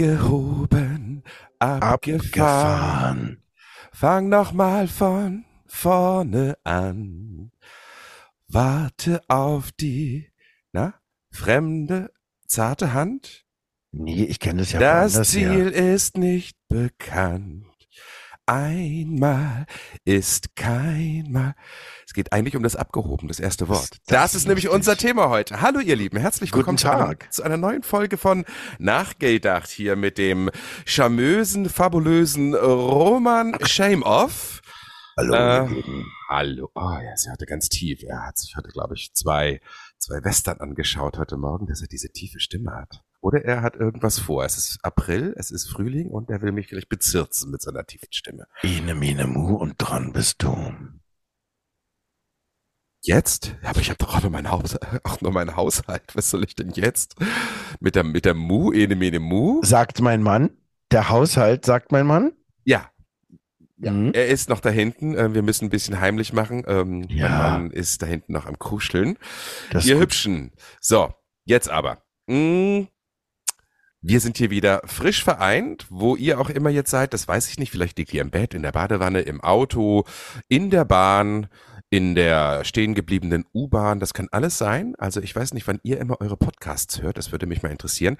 Abgehoben, abgefahren. Abgefahren. Fang noch mal von vorne an. Warte auf die, na, fremde, zarte Hand. Nee, ich kenne das ja das Ziel her. ist nicht bekannt. Einmal ist keinmal. Es geht eigentlich um das Abgehoben, das erste Wort. Das, das ist nämlich unser Thema heute. Hallo ihr Lieben, herzlich willkommen Guten zu einer, Tag. zu einer neuen Folge von Nachgedacht hier mit dem charmösen, fabulösen Roman Shame Off. Hallo. Äh, ihr Lieben. Hallo. Oh, er ist ja heute ganz tief. Er hat sich heute, glaube ich, zwei, zwei Western angeschaut heute Morgen, dass er diese tiefe Stimme hat. Oder er hat irgendwas vor. Es ist April, es ist Frühling und er will mich gleich bezirzen mit seiner tiefen Stimme. Ine, mine, mu und dran bist du. Jetzt? Ja, aber ich habe doch auch noch mein Haus, auch noch meinen Haushalt. Was soll ich denn jetzt? Mit der, mit der Mu, ene, mene, Mu? Sagt mein Mann. Der Haushalt, sagt mein Mann. Ja, Ja, Mhm. er ist noch da hinten. Äh, Wir müssen ein bisschen heimlich machen. Ähm, Ja. Mein Mann ist da hinten noch am Kuscheln. Das Ihr. Hübschen. So, jetzt aber. Mm, Wir sind hier wieder frisch vereint, wo ihr auch immer jetzt seid, das weiß ich nicht, vielleicht liegt ihr im Bett, in der Badewanne, im Auto, in der Bahn, in der stehen gebliebenen U-Bahn, das kann alles sein. Also ich weiß nicht, wann ihr immer eure Podcasts hört, das würde mich mal interessieren.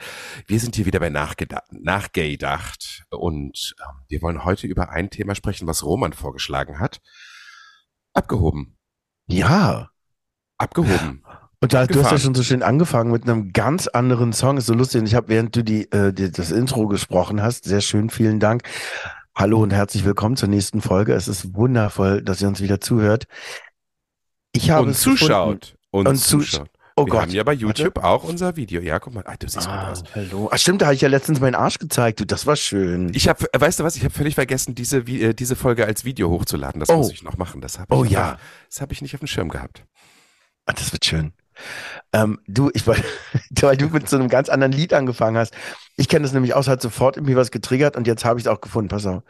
Wir sind hier wieder bei Nachgeda Nachgedacht und ähm, wir wollen heute über ein Thema sprechen, was Roman vorgeschlagen hat. Abgehoben. Ja. Abgehoben. Und da, du hast ja schon so schön angefangen mit einem ganz anderen Song. Ist so lustig. Und ich habe, während du die, äh, die, das Intro gesprochen hast, sehr schön, vielen Dank. Hallo und herzlich willkommen zur nächsten Folge. Es ist wundervoll, dass ihr uns wieder zuhört. Ich habe und es zuschaut. Und, Und zus- zuschaut. Oh wir Gott. haben ja bei YouTube auch unser Video. Ja, guck mal. Ah, du siehst gut Ah, aus. hallo. Ach stimmt, da habe ich ja letztens meinen Arsch gezeigt. Du, das war schön. Ich habe, weißt du was? Ich habe völlig vergessen, diese äh, diese Folge als Video hochzuladen. Das Oh. muss ich noch machen. Das habe ich, Oh ja. das habe ich nicht auf dem Schirm gehabt. Ah, das wird schön. Ähm, du, ich weil, weil du mit so einem ganz anderen Lied angefangen hast. Ich kenne das nämlich aus, hat sofort irgendwie was getriggert und jetzt habe ich es auch gefunden. Pass auf.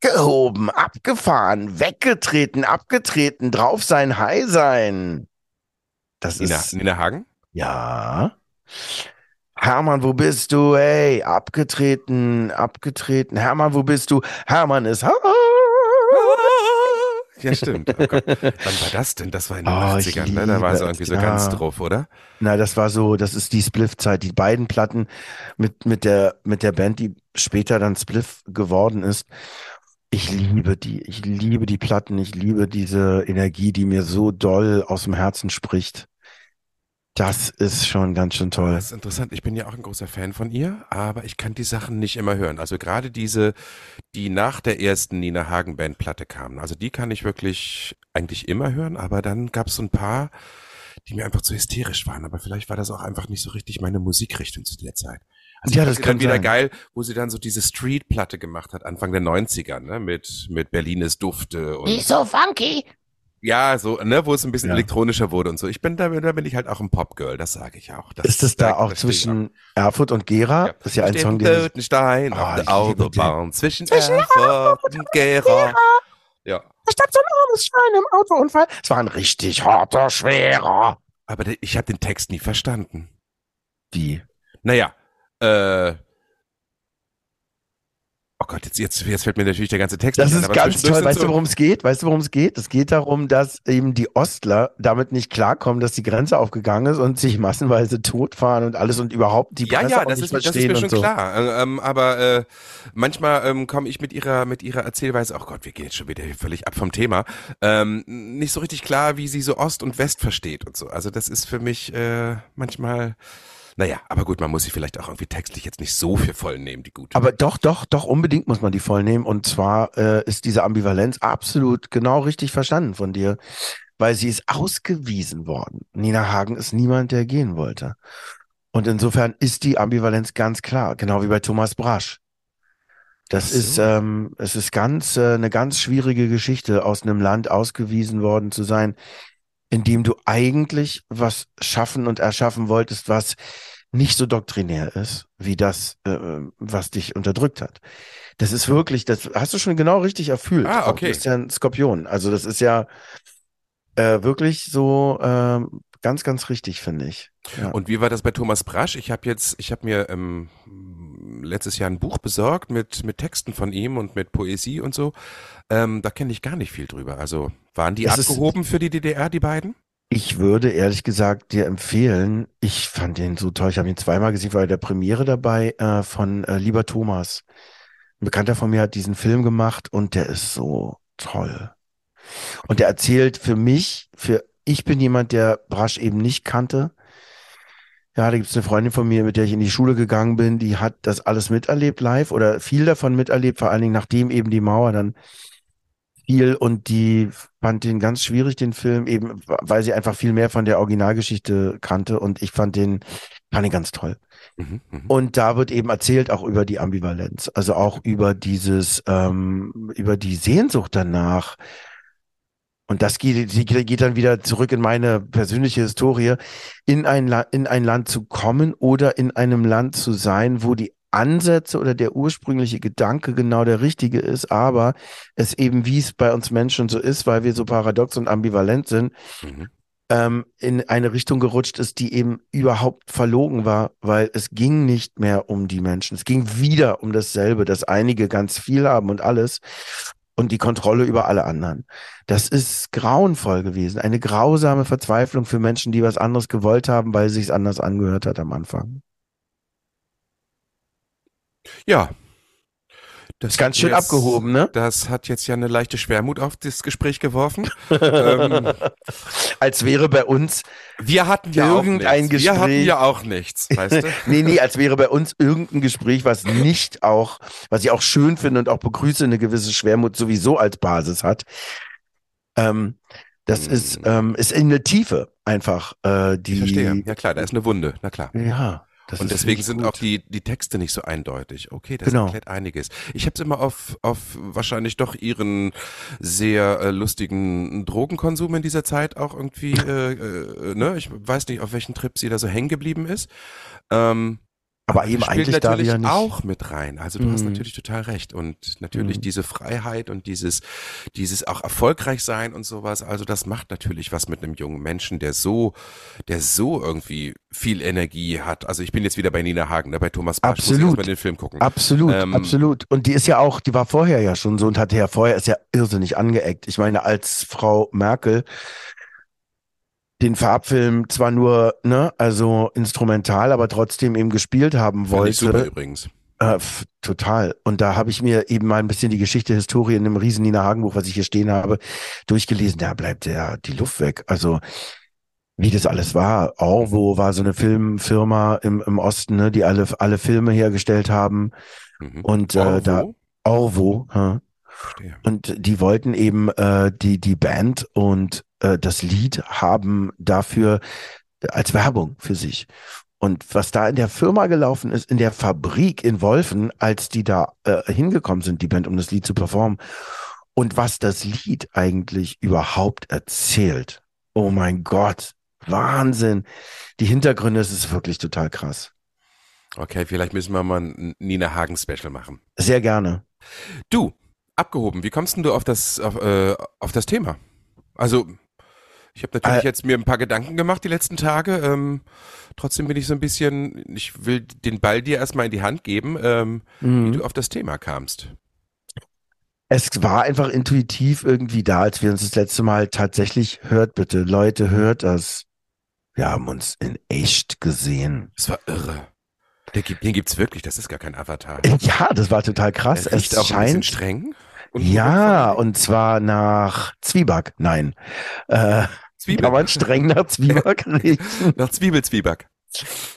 Gehoben, abgefahren, weggetreten, abgetreten, drauf sein, high sein. Das Nina, ist Nina Hagen? ja. Hermann, wo bist du? Hey, abgetreten, abgetreten. Hermann, wo bist du? Hermann ist. Ja, stimmt. Oh Gott. Wann war das denn? Das war in den Oh, ich 80ern, ne? Da war so irgendwie so ganz ja. drauf, oder? Na, das war so, das ist die Spliff-Zeit. Die beiden Platten mit, mit der, mit der Band, die später dann Spliff geworden ist. Ich liebe die. Ich liebe die Platten. Ich liebe diese Energie, die mir so doll aus dem Herzen spricht. Das ist schon ganz schön toll. Das ist interessant. Ich bin ja auch ein großer Fan von ihr, aber ich kann die Sachen nicht immer hören. Also gerade diese, die nach der ersten Nina Hagen Band Platte kamen. Also die kann ich wirklich eigentlich immer hören, aber dann gab es so ein paar, die mir einfach zu hysterisch waren. Aber vielleicht war das auch einfach nicht so richtig meine Musikrichtung zu der Zeit. Also Ja, das kann dann wieder sein. geil, wo sie dann so diese Street-Platte gemacht hat, Anfang der 90er, ne, mit, mit Berlin ist Dufte und so funky. Ja, so, ne, wo es ein bisschen Ja. elektronischer wurde und so. Ich bin da, da bin ich halt auch ein Popgirl, das sage ich auch. Das, Ist es da auch das zwischen Erfurt und Gera? Das ist ja ein Song, den ich, Totenstein Oh, auf der Autobahn zwischen, Erfurt und Gera. Ja, Da stand so ein armes Schwein im Autounfall. Es war ein richtig harter, schwerer. aber ich habe den Text nie verstanden. Wie? Naja, äh, oh Gott, jetzt, jetzt, jetzt fällt mir natürlich der ganze Text Das ist aber ganz toll. Weißt du, worum es geht? Weißt du, worum es geht? Es geht darum, dass eben die Ostler damit nicht klarkommen, dass die Grenze aufgegangen ist und sich massenweise totfahren und alles und überhaupt die ja, Presse ja, auch das nicht ist, das ist mir schon so. klar. Äh, Ähm, aber äh, manchmal ähm, komme ich mit ihrer mit ihrer Erzählweise, oh Gott, wir gehen jetzt schon wieder völlig ab vom Thema, ähm, nicht so richtig klar, wie sie so Ost und West versteht und so. Also das ist für mich äh, manchmal, naja, aber gut, man muss sie vielleicht auch irgendwie textlich jetzt nicht so für voll nehmen, die gute. Aber doch, doch, doch, unbedingt muss man die voll nehmen. Und zwar äh, ist diese Ambivalenz absolut genau richtig verstanden von dir, weil sie ist ausgewiesen worden. Nina Hagen ist niemand, der gehen wollte. Und insofern ist die Ambivalenz ganz klar, genau wie bei Thomas Brasch. Das so. ist, ähm, es ist ganz, äh, eine ganz schwierige Geschichte, aus einem Land ausgewiesen worden zu sein, in dem du eigentlich was schaffen und erschaffen wolltest, was nicht so doktrinär ist, wie das, äh, was dich unterdrückt hat. Das ist wirklich, das hast du schon genau richtig erfüllt. Ah, okay. Das ist ja ein Skorpion. Also das ist ja äh, wirklich so ähm, ganz, ganz richtig, finde ich. Ja. Und wie war das bei Thomas Brasch? Ich habe jetzt, ich habe mir ähm, letztes Jahr ein Buch besorgt mit mit Texten von ihm und mit Poesie und so. Ähm, da kenne ich gar nicht viel drüber. Also waren die Es ist- abgehoben für die DDR, die beiden? Ich würde ehrlich gesagt dir empfehlen, ich fand den so toll, ich habe ihn zweimal gesehen, war bei der Premiere dabei äh, von äh, Lieber Thomas. Ein Bekannter von mir hat diesen Film gemacht und der ist so toll. Und der erzählt für mich, für ich bin jemand, der Brasch eben nicht kannte. Ja, da gibt's eine Freundin von mir, mit der ich in die Schule gegangen bin, die hat das alles miterlebt live oder viel davon miterlebt, vor allen Dingen nachdem eben die Mauer dann fiel und die fand den ganz schwierig, den Film, eben weil sie einfach viel mehr von der Originalgeschichte kannte und ich fand den, fand den ganz toll. Mhm, mhm. Und da wird eben erzählt auch über die Ambivalenz, also auch über dieses, ähm, über die Sehnsucht danach. Und das geht, geht dann wieder zurück in meine persönliche Historie, in ein, La in ein Land zu kommen oder in einem Land zu sein, wo die Ansätze oder der ursprüngliche Gedanke genau der richtige ist, aber es eben, wie es bei uns Menschen so ist, weil wir so paradox und ambivalent sind, Mhm. ähm, in eine Richtung gerutscht ist, die eben überhaupt verlogen war, weil es ging nicht mehr um die Menschen. Es ging wieder um dasselbe, dass einige ganz viel haben und alles und die Kontrolle über alle anderen. Das ist grauenvoll gewesen. Eine grausame Verzweiflung für Menschen, die was anderes gewollt haben, weil es sich anders angehört hat am Anfang. Ja. Das Ist ganz schön jetzt- abgehoben, ne? Das hat jetzt ja eine leichte Schwermut auf das Gespräch geworfen. ähm, Als wäre bei uns, wir hatten ja auch Irgendein nichts. Wir hatten Gespräch. ja auch nichts, weißt du? nee, nee, als wäre bei uns irgendein Gespräch, was nicht auch, was ich auch schön finde und auch begrüße, eine gewisse Schwermut sowieso als Basis hat. Ähm, das Mm. ist, ähm, ist in der Tiefe einfach, äh, die. Ich verstehe. Ja klar, da ist eine Wunde, na klar. Ja. Das Und deswegen sind gut. auch die, die Texte nicht so eindeutig. Okay, das Genau. erklärt einiges. Ich habe es immer auf, auf wahrscheinlich doch ihren sehr äh, lustigen Drogenkonsum in dieser Zeit auch irgendwie, äh, äh, ne? Ich weiß nicht, auf welchen Trip sie da so hängen geblieben ist. Ähm, Aber eben spielt eigentlich da natürlich nicht. auch mit rein. Also du hast Mhm. natürlich total recht. Und natürlich Mhm. diese Freiheit und dieses, dieses auch erfolgreich sein und sowas. Also das macht natürlich was mit einem jungen Menschen, der so, der so irgendwie viel Energie hat. Also ich bin jetzt wieder bei Nina Hagen, ne, bei Thomas. Muss ich Absolut. erst mal den Film gucken. Absolut, Ähm, absolut. Und die ist ja auch, die war vorher ja schon so und hatte ja vorher, ist ja irrsinnig angeeckt. Ich meine, als Frau Merkel den Farbfilm zwar nur, ne, also instrumental, aber trotzdem eben gespielt haben Fand ich super wollte. übrigens. Äh, total. Und da habe ich mir eben mal ein bisschen die Geschichte, Historie in einem riesen Nina Hagen Buch, was ich hier stehen habe, durchgelesen. Da bleibt ja die Luft weg. Also, wie das alles war. Orwo war so eine Filmfirma im, im Osten, ne, die alle, alle Filme hergestellt haben. Mhm. Und äh, Orwo? da Orwo. Verstehe. und die wollten eben äh, die die Band und äh, das Lied haben dafür als Werbung für sich. Und was da in der Firma gelaufen ist, in der Fabrik in Wolfen, als die da äh, hingekommen sind, die Band, um das Lied zu performen, und was das Lied eigentlich überhaupt erzählt. Oh mein Gott, Wahnsinn. Die Hintergründe, es ist wirklich total krass. Okay, vielleicht müssen wir mal ein Nina Hagen Special machen. Sehr gerne. Du, abgehoben, wie kommst denn du auf das, auf, äh, auf das Thema? Also, ich habe natürlich Äh, jetzt mir ein paar Gedanken gemacht die letzten Tage. Ähm, trotzdem bin ich so ein bisschen, ich will den Ball dir erstmal in die Hand geben, ähm, Mhm. wie du auf das Thema kamst. Es war einfach intuitiv irgendwie da, als wir uns das letzte Mal tatsächlich hört bitte. Leute, hört das. Wir haben uns in echt gesehen. Das war irre. Der gibt, den gibt's wirklich, das ist gar kein Avatar. Ja, das war total krass. Es auch ein bisschen scheint. streng. Und Ja, und zwar nach Zwieback. Nein. Äh, Zwiebel. man streng nach Zwieback riechen? Nach Zwiebelzwieback.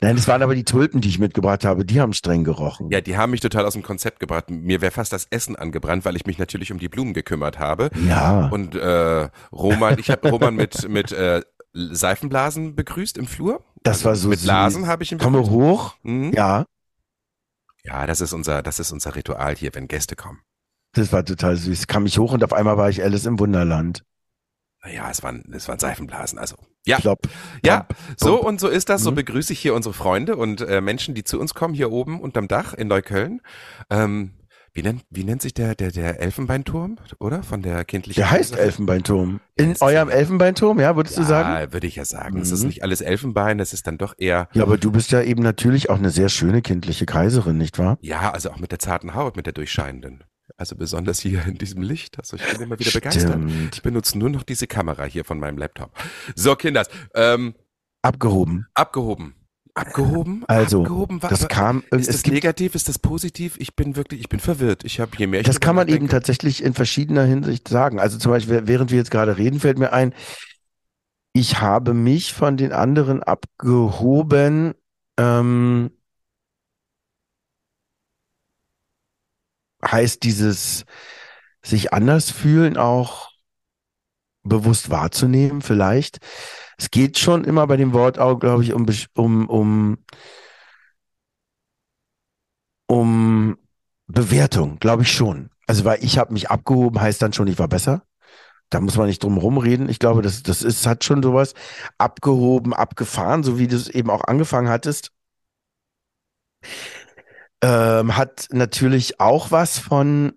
Nein, das waren aber die Tulpen, die ich mitgebracht habe. Die haben streng gerochen. Ja, die haben mich total aus dem Konzept gebracht. Mir wäre fast das Essen angebrannt, weil ich mich natürlich um die Blumen gekümmert habe. Ja. Und äh, Roman, ich habe Roman mit mit äh, Seifenblasen begrüßt im Flur Das war so Mit süß. Blasen habe ich im Komme hoch. Mhm. Ja, Ja, das ist unser, das ist unser Ritual hier, wenn Gäste kommen. das war total süß. Kam ich hoch und auf einmal war ich Alice im Wunderland. Ja, es waren, es waren Seifenblasen. Also ja, Plopp. ja. Plop. So und so ist das. So Mhm. begrüße ich hier unsere Freunde und äh, Menschen, die zu uns kommen hier oben unterm Dach in Neukölln. Ähm, wie nennt, wie nennt sich der, der, der Elfenbeinturm, oder? Von der kindlichen. Der heißt? Elfenbeinturm. Ja, In ist eurem ja- Elfenbeinturm, ja, würdest du sagen? Ja, würde ich ja sagen. Es ist Mhm. nicht alles Elfenbein, es ist dann doch eher, Ja, aber du bist ja eben natürlich auch eine sehr schöne kindliche Kaiserin, nicht wahr? ja, also auch mit der zarten Haut, mit der durchscheinenden. Also besonders hier in diesem Licht. Also ich bin immer wieder begeistert. Stimmt. Ich benutze nur noch diese Kamera hier von meinem Laptop. So, Kinders, ähm, Abgehoben. abgehoben. Abgehoben? Also, abgehoben war, Das aber kam, ist es das negativ, ist das positiv? Ich bin wirklich, ich bin verwirrt. Ich habe je mehr das kann man eben tatsächlich in verschiedener Hinsicht sagen. Also zum Beispiel, während wir jetzt gerade reden, fällt mir ein, ich habe mich von den anderen abgehoben, ähm, heißt dieses sich anders fühlen auch bewusst wahrzunehmen, vielleicht. Es geht schon immer bei dem Wort auch, glaube ich, um, um, um, um Bewertung, glaube ich schon. Also, weil ich habe mich abgehoben, heißt dann schon, ich war besser. Da muss man nicht drum rumreden. Ich glaube, das, das ist, hat schon sowas. Abgehoben, abgefahren, so wie du es eben auch angefangen hattest. Ähm, hat natürlich auch was von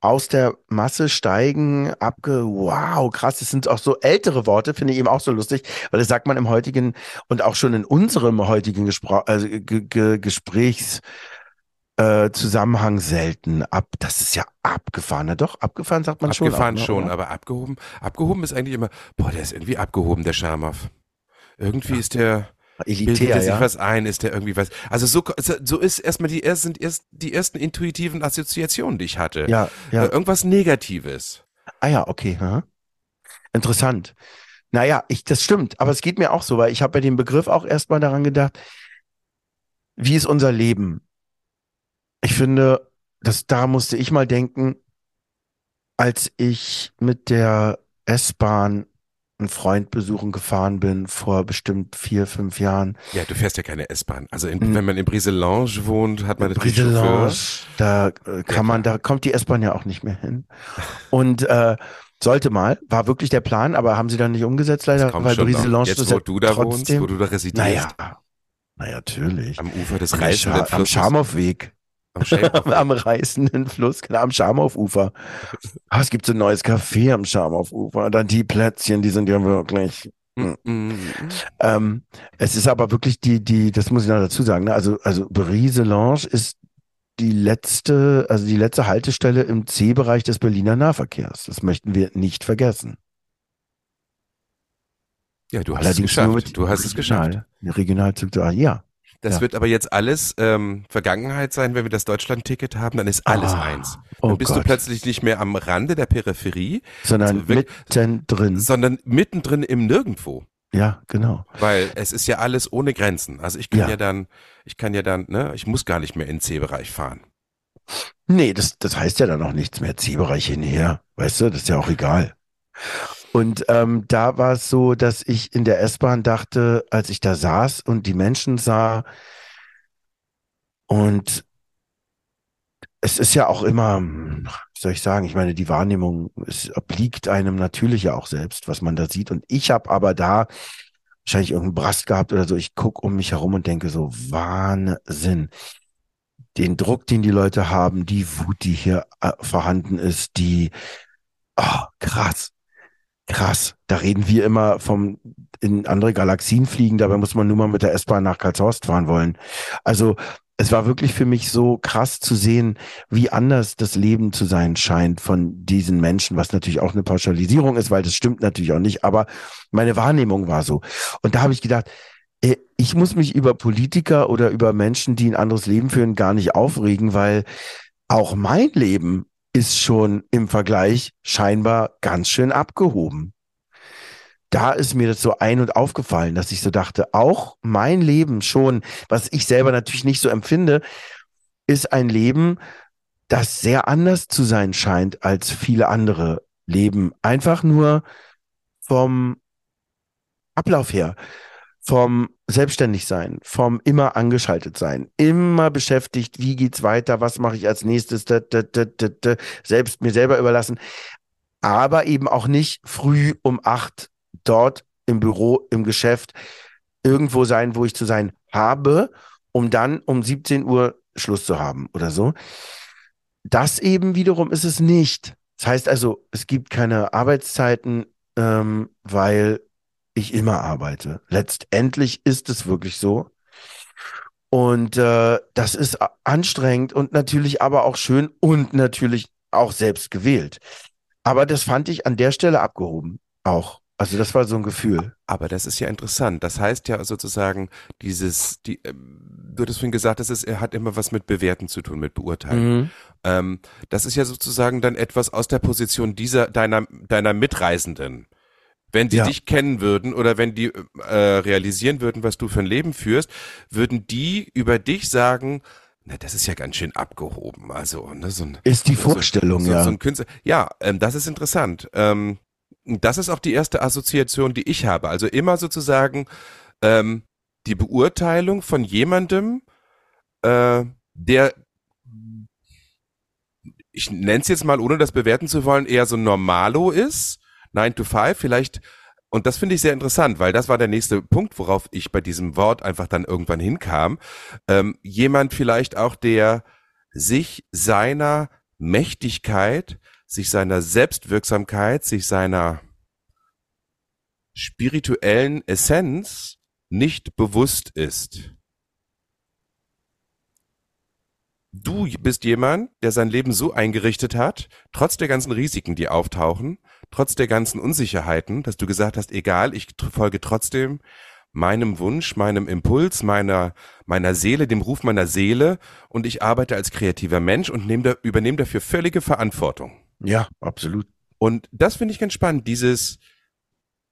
aus der Masse steigen, abge, wow, krass, das sind auch so ältere Worte, finde ich eben auch so lustig, weil das sagt man im heutigen und auch schon in unserem heutigen Gespro also, Ge Ge Gesprächs äh, Zusammenhang selten ab. Das ist ja abgefahren. Na doch, abgefahren sagt man schon. Abgefahren ne, schon, oder? aber abgehoben, abgehoben ist eigentlich immer, boah, der ist irgendwie abgehoben, der Schamov. Irgendwie ist der, bildet Elitär, er sich ja. was ein, ist der irgendwie was. Also so, so ist erstmal die ersten, erst die ersten intuitiven Assoziationen, die ich hatte. Ja, Äh, ja. Irgendwas Negatives. Ah ja, okay. aha. Interessant. Naja, ich, das stimmt, aber es geht mir auch so, weil ich habe bei dem Begriff auch erstmal daran gedacht, wie ist unser Leben? Ich finde, dass da musste ich mal denken, als ich mit der S-Bahn einen Freund besuchen gefahren bin vor bestimmt vier, fünf Jahren. Ja, du fährst ja keine S-Bahn. Also in, Mhm. wenn man in Briselange wohnt, hat man natürlich Briselange, da äh, kann man, da kommt die S-Bahn ja auch nicht mehr hin. Und äh, sollte mal, war wirklich der Plan, aber haben sie dann nicht umgesetzt leider, weil. Briselange Jetzt, ist wo ja du da wohnst, trotzdem, wo du da residierst, naja, na natürlich. am Ufer des reißenden am Flusses. Am am reißenden Fluss, genau, am Schamhofufer. Ah, es gibt so ein neues Café am Schamhofufer. Dann die Plätzchen, die sind ja wirklich. Mm, mm, Ähm, es ist aber wirklich die, die, das muss ich noch dazu sagen, ne? also, also Briselange ist die letzte, also die letzte Haltestelle im C-Bereich des Berliner Nahverkehrs. Das möchten wir nicht vergessen. Ja, du hast es Allerdings nur geschafft. Du hast es geschafft. Regional- Regionalzug, ja. Das Ja. wird aber jetzt alles ähm, Vergangenheit sein, wenn wir das Deutschland-Ticket haben, dann ist alles Ah, eins. Dann Oh bist du Gott. plötzlich nicht mehr am Rande der Peripherie, Sondern also weg- mittendrin. sondern mittendrin im Nirgendwo. Ja, genau. Weil es ist ja alles ohne Grenzen. Also ich kann ja, Ja. dann, ich kann ja dann, ne, ich muss gar nicht mehr in den C-Bereich fahren. Nee, das, das heißt ja dann auch nichts mehr. C-Bereich hinher. Weißt du, das ist ja auch egal. Und ähm, da war es so, dass ich in der S-Bahn dachte, als ich da saß und die Menschen sah, und es ist ja auch immer, wie soll ich sagen, ich meine, die Wahrnehmung, es obliegt einem natürlich ja auch selbst, was man da sieht. Und ich habe aber da wahrscheinlich irgendeinen Brast gehabt oder so. Ich gucke um mich herum und denke so, Wahnsinn. Den Druck, den die Leute haben, die Wut, die hier äh, vorhanden ist, die, oh, krass, krass. Da reden wir immer vom in andere Galaxien fliegen, dabei muss man nur mal mit der S-Bahn nach Karlshorst fahren wollen. Also es war wirklich für mich so krass zu sehen, wie anders das Leben zu sein scheint von diesen Menschen, was natürlich auch eine Pauschalisierung ist, weil das stimmt natürlich auch nicht, aber meine Wahrnehmung war so. Und da habe ich gedacht, äh, ich muss mich über Politiker oder über Menschen, die ein anderes Leben führen, gar nicht aufregen, weil auch mein Leben ist schon im Vergleich scheinbar ganz schön abgehoben. Da ist mir das so ein- und aufgefallen, dass ich so dachte, auch mein Leben schon, was ich selber natürlich nicht so empfinde, ist ein Leben, das sehr anders zu sein scheint als viele andere Leben. Einfach nur vom Ablauf her vom Selbstständigsein, vom immer angeschaltet sein, immer beschäftigt, wie geht's weiter, was mache ich als nächstes, da, da, da, da, selbst mir selber überlassen, aber eben auch nicht früh um acht dort im Büro, im Geschäft irgendwo sein, wo ich zu sein habe, um dann um 17 Uhr Schluss zu haben oder so. Das eben wiederum ist es nicht. Das heißt also, es gibt keine Arbeitszeiten, ähm, weil ich immer arbeite. Letztendlich ist es wirklich so. Und äh, das ist anstrengend und natürlich aber auch schön und natürlich auch selbst gewählt. Aber das fand ich an der Stelle abgehoben auch. Also das war so ein Gefühl. Aber das ist ja interessant. Das heißt ja sozusagen dieses, die, äh, du hattest vorhin gesagt, das ist, er hat immer was mit Bewerten zu tun, mit Beurteilen. Mhm. Ähm, das ist ja sozusagen dann etwas aus der Position dieser deiner deiner Mitreisenden. Wenn sie ja. dich kennen würden oder wenn die äh, realisieren würden, was du für ein Leben führst, würden die über dich sagen, na, das ist ja ganz schön abgehoben. Also, ne, so ein, ist die Vorstellung, so, so, ja. So ein Künstler. Ja, ähm, das ist interessant. Ähm, das ist auch die erste Assoziation, die ich habe. Also immer sozusagen ähm, die Beurteilung von jemandem, äh, der ich nenne es jetzt mal, ohne das bewerten zu wollen, eher so Normalo ist 9 to 5 vielleicht und das finde ich sehr interessant, weil das war der nächste Punkt, worauf ich bei diesem Wort einfach dann irgendwann hinkam. Ähm, jemand vielleicht auch, der sich seiner Mächtigkeit, sich seiner Selbstwirksamkeit, sich seiner spirituellen Essenz nicht bewusst ist. Du bist jemand, der sein Leben so eingerichtet hat, trotz der ganzen Risiken, die auftauchen, trotz der ganzen Unsicherheiten, dass du gesagt hast, egal, ich folge trotzdem meinem Wunsch, meinem Impuls, meiner, meiner Seele, dem Ruf meiner Seele und ich arbeite als kreativer Mensch und nehme da, übernehme dafür völlige Verantwortung. Ja, absolut. Und das finde ich ganz spannend, dieses,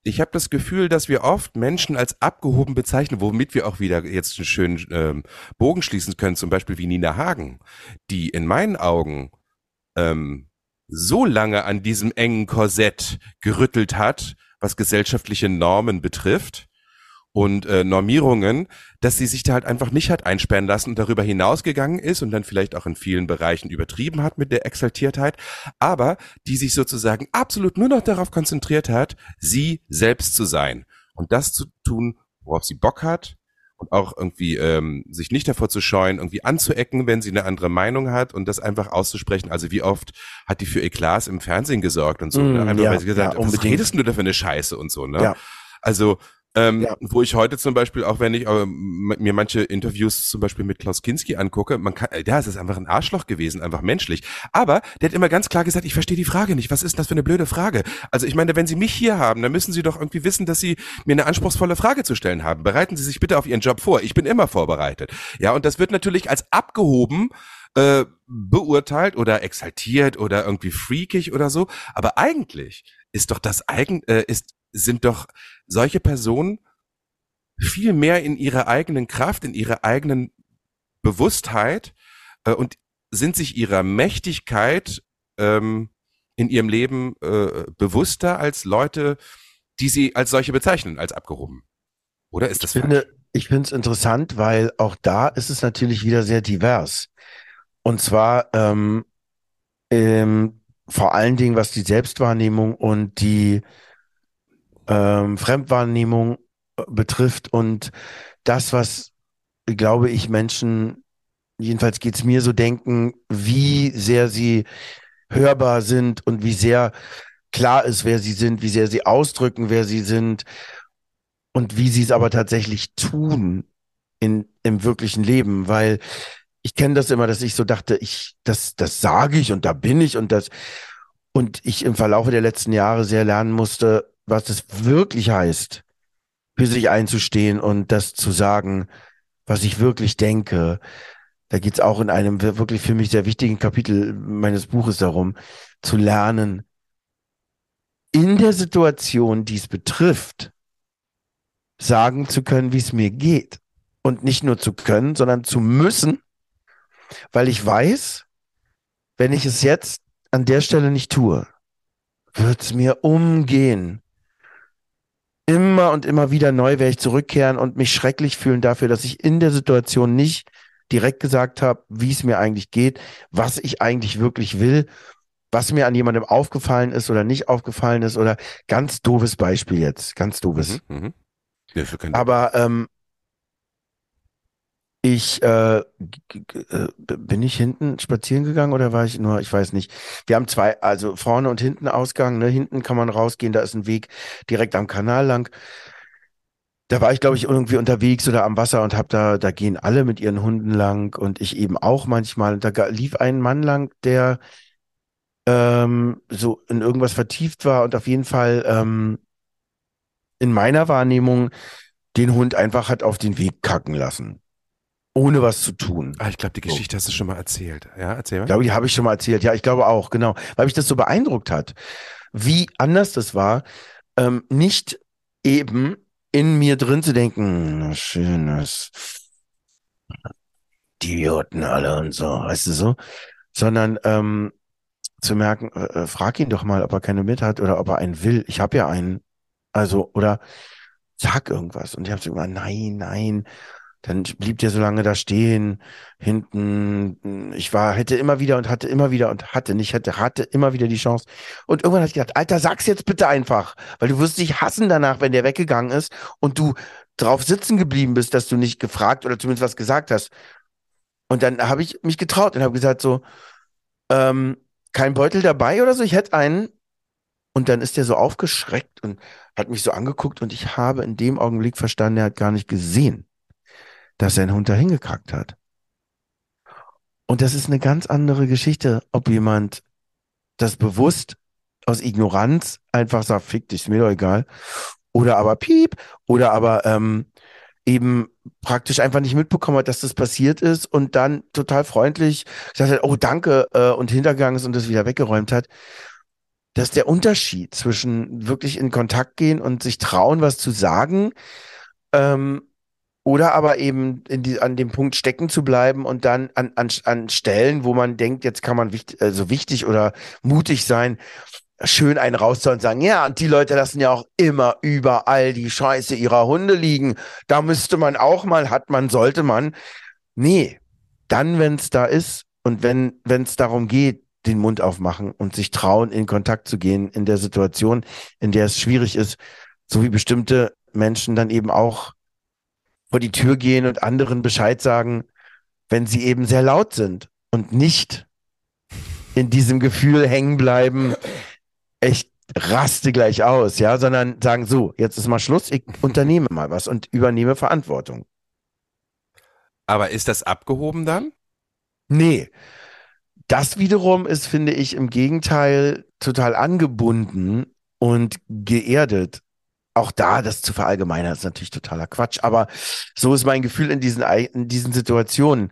ich habe das Gefühl, dass wir oft Menschen als abgehoben bezeichnen, womit wir auch wieder jetzt einen schönen ähm, Bogen schließen können, zum Beispiel wie Nina Hagen, die in meinen Augen ähm, so lange an diesem engen Korsett gerüttelt hat, was gesellschaftliche Normen betrifft, und äh, Normierungen, dass sie sich da halt einfach nicht hat einsperren lassen und darüber hinausgegangen ist und dann vielleicht auch in vielen Bereichen übertrieben hat mit der Exaltiertheit, aber die sich sozusagen absolut nur noch darauf konzentriert hat, sie selbst zu sein und das zu tun, worauf sie Bock hat und auch irgendwie ähm, sich nicht davor zu scheuen, irgendwie anzuecken, wenn sie eine andere Meinung hat und das einfach auszusprechen. Also wie oft hat die für Eklats im Fernsehen gesorgt und so, mm, ne? Einfach ja, weil sie gesagt ja, hat, was redest du da für eine Scheiße und so, ne? Ja. Also ähm, Ja. Wo ich heute zum Beispiel, auch wenn ich äh, mir manche Interviews zum Beispiel mit Klaus Kinski angucke, man kann, äh, ja, es ist einfach ein Arschloch gewesen, einfach menschlich. Aber der hat immer ganz klar gesagt, ich verstehe die Frage nicht. Was ist das für eine blöde Frage? Also ich meine, wenn Sie mich hier haben, dann müssen Sie doch irgendwie wissen, dass Sie mir eine anspruchsvolle Frage zu stellen haben. Bereiten Sie sich bitte auf Ihren Job vor. Ich bin immer vorbereitet. Ja, und das wird natürlich als abgehoben äh, beurteilt oder exaltiert oder irgendwie freakig oder so. Aber eigentlich ist doch das eigen, äh, ist sind doch solche Personen viel mehr in ihrer eigenen Kraft, in ihrer eigenen Bewusstheit äh, und sind sich ihrer Mächtigkeit ähm, in ihrem Leben äh, bewusster als Leute, die sie als solche bezeichnen, als abgehoben. Oder ist das Ich finde, ich finde es interessant, weil auch da ist es natürlich wieder sehr divers. Und zwar ähm, ähm, vor allen Dingen, was die Selbstwahrnehmung und die ähm, Fremdwahrnehmung äh, betrifft und das, was, glaube ich, Menschen, jedenfalls geht's mir so denken, wie sehr sie hörbar sind und wie sehr klar ist, wer sie sind, wie sehr sie ausdrücken, wer sie sind und wie sie es aber tatsächlich tun in, im wirklichen Leben, weil ich kenne das immer, dass ich so dachte, ich, das, das sage ich und da bin ich und das, und ich im Verlaufe der letzten Jahre sehr lernen musste, was es wirklich heißt, für sich einzustehen und das zu sagen, was ich wirklich denke. Da geht's auch in einem wirklich für mich sehr wichtigen Kapitel meines Buches darum, zu lernen, in der Situation, die es betrifft, sagen zu können, wie es mir geht. Und nicht nur zu können, sondern zu müssen, weil ich weiß, wenn ich es jetzt an der Stelle nicht tue, wird es mir umgehen, immer und immer wieder neu werde ich zurückkehren und mich schrecklich fühlen dafür, dass ich in der Situation nicht direkt gesagt habe, wie es mir eigentlich geht, was ich eigentlich wirklich will, was mir an jemandem aufgefallen ist oder nicht aufgefallen ist oder ganz doofes Beispiel jetzt, ganz doofes. Mhm, mhm. Ja, Aber ähm, ich äh, äh, bin ich hinten spazieren gegangen oder war ich nur, ich weiß nicht. Wir haben zwei, also vorne und hinten Ausgang, ne? Hinten kann man rausgehen, da ist ein Weg direkt am Kanal lang. Da war ich, glaube ich, irgendwie unterwegs oder am Wasser und hab da, da gehen alle mit ihren Hunden lang und ich eben auch manchmal. Da lief ein Mann lang, der ähm, so in irgendwas vertieft war und auf jeden Fall ähm, in meiner Wahrnehmung den Hund einfach hat auf den Weg kacken lassen. Ohne was zu tun. Ah, ich glaube, die So. Geschichte hast du schon mal erzählt. Ja, erzähl mal. Ich glaube, die habe ich schon mal erzählt. Ja, ich glaube auch, genau. Weil mich das so beeindruckt hat, wie anders das war, ähm, nicht eben in mir drin zu denken, schönes Idioten alle und so, weißt du so, sondern ähm, zu merken, äh, äh, frag ihn doch mal, ob er keine mit hat oder ob er einen will. Ich habe ja einen. Also, oder sag irgendwas. Und ich habe so immer, nein, nein. Dann blieb der so lange da stehen, hinten. Ich war, hätte immer wieder und hatte immer wieder und hatte nicht, hätte, hatte immer wieder die Chance. Und irgendwann hatte ich gedacht, Alter, sag's jetzt bitte einfach. Weil du wirst dich hassen danach, wenn der weggegangen ist und du drauf sitzen geblieben bist, dass du nicht gefragt oder zumindest was gesagt hast. Und dann habe ich mich getraut und habe gesagt so, ähm, kein Beutel dabei oder so, ich hätte einen. Und dann ist der so aufgeschreckt und hat mich so angeguckt und ich habe in dem Augenblick verstanden, er hat gar nicht gesehen, dass sein Hund da hingekackt hat. Und das ist eine ganz andere Geschichte, ob jemand das bewusst aus Ignoranz einfach sagt, fick dich, ist mir doch egal. Oder aber piep, oder aber ähm, eben praktisch einfach nicht mitbekommen hat, dass das passiert ist und dann total freundlich gesagt hat, oh danke, äh, und hintergegangen ist und das wieder weggeräumt hat. Das ist der Unterschied zwischen wirklich in Kontakt gehen und sich trauen, was zu sagen, ähm, oder aber eben in die, an dem Punkt stecken zu bleiben und dann an, an, an Stellen, wo man denkt, jetzt kann man wichtig, also wichtig oder mutig sein, schön einen rauszuhauen und sagen, ja, und die Leute lassen ja auch immer überall die Scheiße ihrer Hunde liegen. Da müsste man auch mal, hat man, sollte man. Nee, dann, wenn es da ist und wenn es darum geht, den Mund aufmachen und sich trauen, in Kontakt zu gehen in der Situation, in der es schwierig ist, so wie bestimmte Menschen dann eben auch vor die Tür gehen und anderen Bescheid sagen, wenn sie eben sehr laut sind und nicht in diesem Gefühl hängen bleiben, ich raste gleich aus, ja, sondern sagen so, jetzt ist mal Schluss, ich unternehme mal was und übernehme Verantwortung. Aber ist das abgehoben dann? Nee. Das wiederum ist, finde ich, im Gegenteil total angebunden und geerdet. Auch da, das zu verallgemeinern, ist natürlich totaler Quatsch. Aber so ist mein Gefühl in diesen, in diesen Situationen,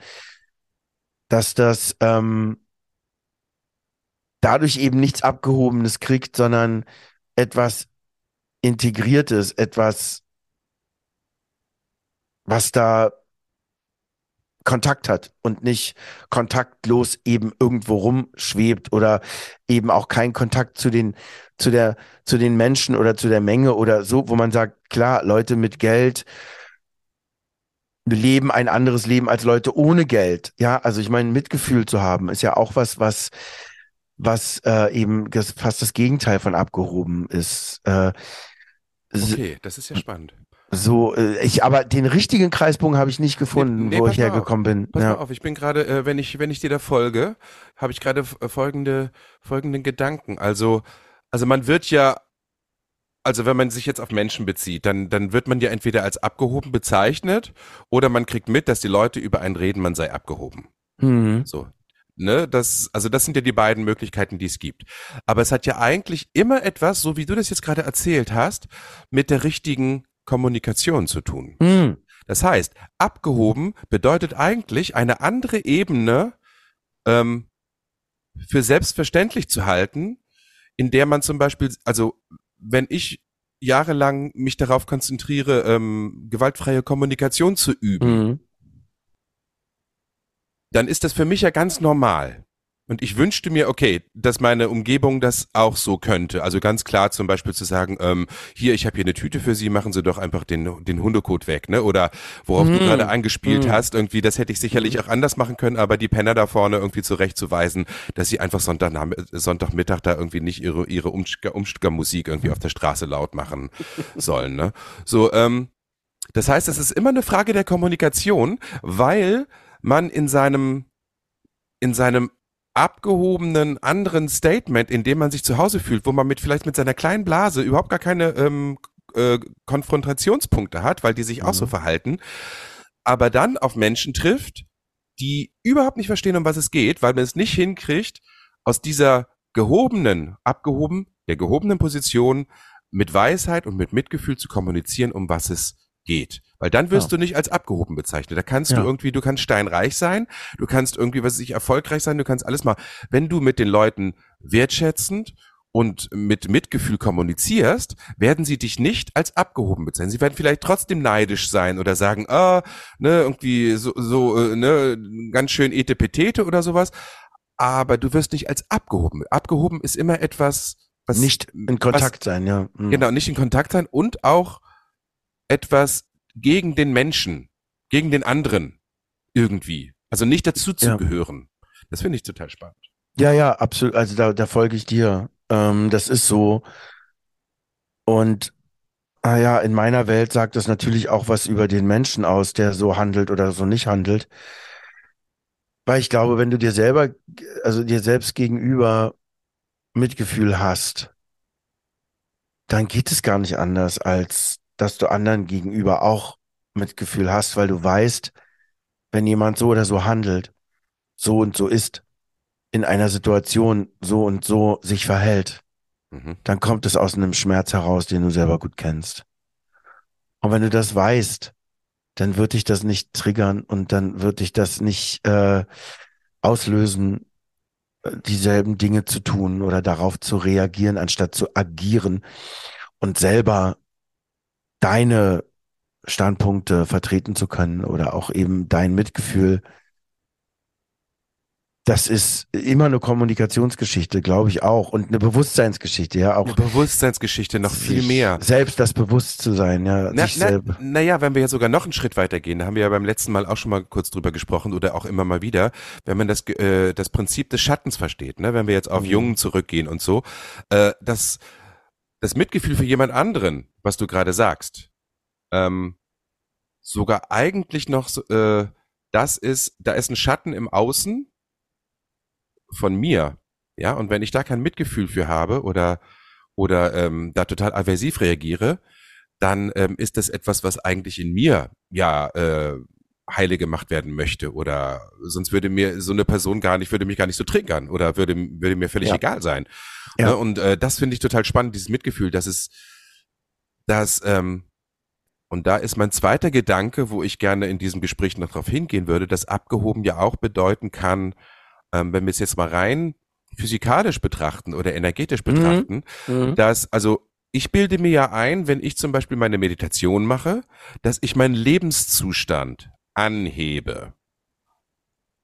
dass das ähm, dadurch eben nichts Abgehobenes kriegt, sondern etwas Integriertes, etwas, was da Kontakt hat und nicht kontaktlos eben irgendwo rumschwebt oder eben auch kein Kontakt zu den, zu der, zu den Menschen oder zu der Menge oder so, wo man sagt, klar, Leute mit Geld leben ein anderes Leben als Leute ohne Geld. Ja, also ich meine, Mitgefühl zu haben ist ja auch was, was, was äh, eben das, fast das Gegenteil von abgehoben ist. Äh, Okay, das ist ja spannend. So, äh, ich, aber den richtigen Kreispunkt habe ich nicht gefunden, nee, wo pass ich mal auf. hergekommen bin. Pass ja. mal auf, ich bin gerade, äh, wenn ich, wenn ich dir da folge, habe ich gerade äh, folgende, folgenden Gedanken. Also, also man wird ja, also wenn man sich jetzt auf Menschen bezieht, dann, dann wird man ja entweder als abgehoben bezeichnet oder man kriegt mit, dass die Leute über einen reden, man sei abgehoben. Mhm. So. Ne, das, also das sind ja die beiden Möglichkeiten, die es gibt. Aber es hat ja eigentlich immer etwas, so wie du das jetzt gerade erzählt hast, mit der richtigen Kommunikation zu tun. Mhm. Das heißt, abgehoben bedeutet eigentlich eine andere Ebene ähm, für selbstverständlich zu halten, in der man zum Beispiel, also wenn ich jahrelang mich darauf konzentriere, ähm, gewaltfreie Kommunikation zu üben, Mhm. dann ist das für mich ja ganz normal. Und ich wünschte mir, okay, dass meine Umgebung das auch so könnte. Also ganz klar zum Beispiel zu sagen, ähm, hier, ich habe hier eine Tüte für Sie, machen Sie doch einfach den, den Hundekot weg, ne? Oder worauf mm. du gerade angespielt mm. hast, irgendwie, das hätte ich sicherlich auch anders machen können, aber die Penner da vorne irgendwie zurechtzuweisen, dass sie einfach Sonntag, Sonntagmittag da irgendwie nicht ihre, ihre Umstückermusik irgendwie auf der Straße laut machen sollen, ne? So, ähm, das heißt, es ist immer eine Frage der Kommunikation, weil man in seinem in seinem abgehobenen anderen Statement, in dem man sich zu Hause fühlt, wo man mit vielleicht mit seiner kleinen Blase überhaupt gar keine ähm, äh, Konfrontationspunkte hat, weil die sich mhm. auch so mhm. verhalten, aber dann auf Menschen trifft, die überhaupt nicht verstehen, um was es geht, weil man es nicht hinkriegt, aus dieser gehobenen, abgehoben, der gehobenen Position mit Weisheit und mit Mitgefühl zu kommunizieren, um was es geht. Weil dann wirst ja. du nicht als abgehoben bezeichnet. Da kannst ja. du irgendwie, du kannst steinreich sein, du kannst irgendwie, was weiß ich, erfolgreich sein, du kannst alles mal. Wenn du mit den Leuten wertschätzend und mit Mitgefühl kommunizierst, werden sie dich nicht als abgehoben bezeichnen. Sie werden vielleicht trotzdem neidisch sein oder sagen, ah, ne, irgendwie so, so äh, ne, ganz schön etepetete oder sowas. Aber du wirst nicht als abgehoben. Abgehoben ist immer etwas, was nicht in Kontakt was, sein, ja. Mhm. Genau, nicht in Kontakt sein und auch etwas gegen den Menschen, gegen den anderen irgendwie. Also nicht dazu zu ja. gehören. Das finde ich total spannend. Ja, ja, absolut. Also da, da folge ich dir. Ähm, das ist so. Und ah ja, in meiner Welt sagt das natürlich auch was über den Menschen aus, der so handelt oder so nicht handelt. Weil ich glaube, wenn du dir selber, also dir selbst gegenüber Mitgefühl hast, dann geht es gar nicht anders, als dass du anderen gegenüber auch Mitgefühl hast, weil du weißt, wenn jemand so oder so handelt, so und so ist, in einer Situation so und so sich verhält, mhm. dann kommt es aus einem Schmerz heraus, den du selber gut kennst. Und wenn du das weißt, dann wird dich das nicht triggern und dann wird dich das nicht äh, auslösen, äh, dieselben Dinge zu tun oder darauf zu reagieren, anstatt zu agieren und selber deine Standpunkte vertreten zu können oder auch eben dein Mitgefühl. Das ist immer eine Kommunikationsgeschichte, glaube ich auch. Und eine Bewusstseinsgeschichte, ja auch. Eine Bewusstseinsgeschichte, noch viel mehr. Selbst das Bewusstsein, ja. Na, na, naja, wenn wir ja sogar noch einen Schritt weitergehen, da haben wir ja beim letzten Mal auch schon mal kurz drüber gesprochen oder auch immer mal wieder, wenn man das, äh, das Prinzip des Schattens versteht, ne, wenn wir jetzt auf mhm. Jungen zurückgehen und so, äh, das, das Mitgefühl für jemand anderen, was du gerade sagst, ähm, sogar eigentlich noch äh, das ist, da ist ein Schatten im Außen von mir, ja, und wenn ich da kein Mitgefühl für habe oder oder ähm, da total aversiv reagiere, dann ähm, ist das etwas, was eigentlich in mir ja äh, heile gemacht werden möchte oder sonst würde mir so eine Person gar nicht, würde mich gar nicht so triggern oder würde, würde mir völlig ja. egal sein. Ja. Ne? Und äh, das finde ich total spannend, dieses Mitgefühl, dass es, dass ähm, und da ist mein zweiter Gedanke, wo ich gerne in diesem Gespräch noch darauf hingehen würde, dass abgehoben ja auch bedeuten kann, ähm, wenn wir es jetzt mal rein physikalisch betrachten oder energetisch mhm. betrachten, mhm. dass, also ich bilde mir ja ein, wenn ich zum Beispiel meine Meditation mache, dass ich meinen Lebenszustand anhebe.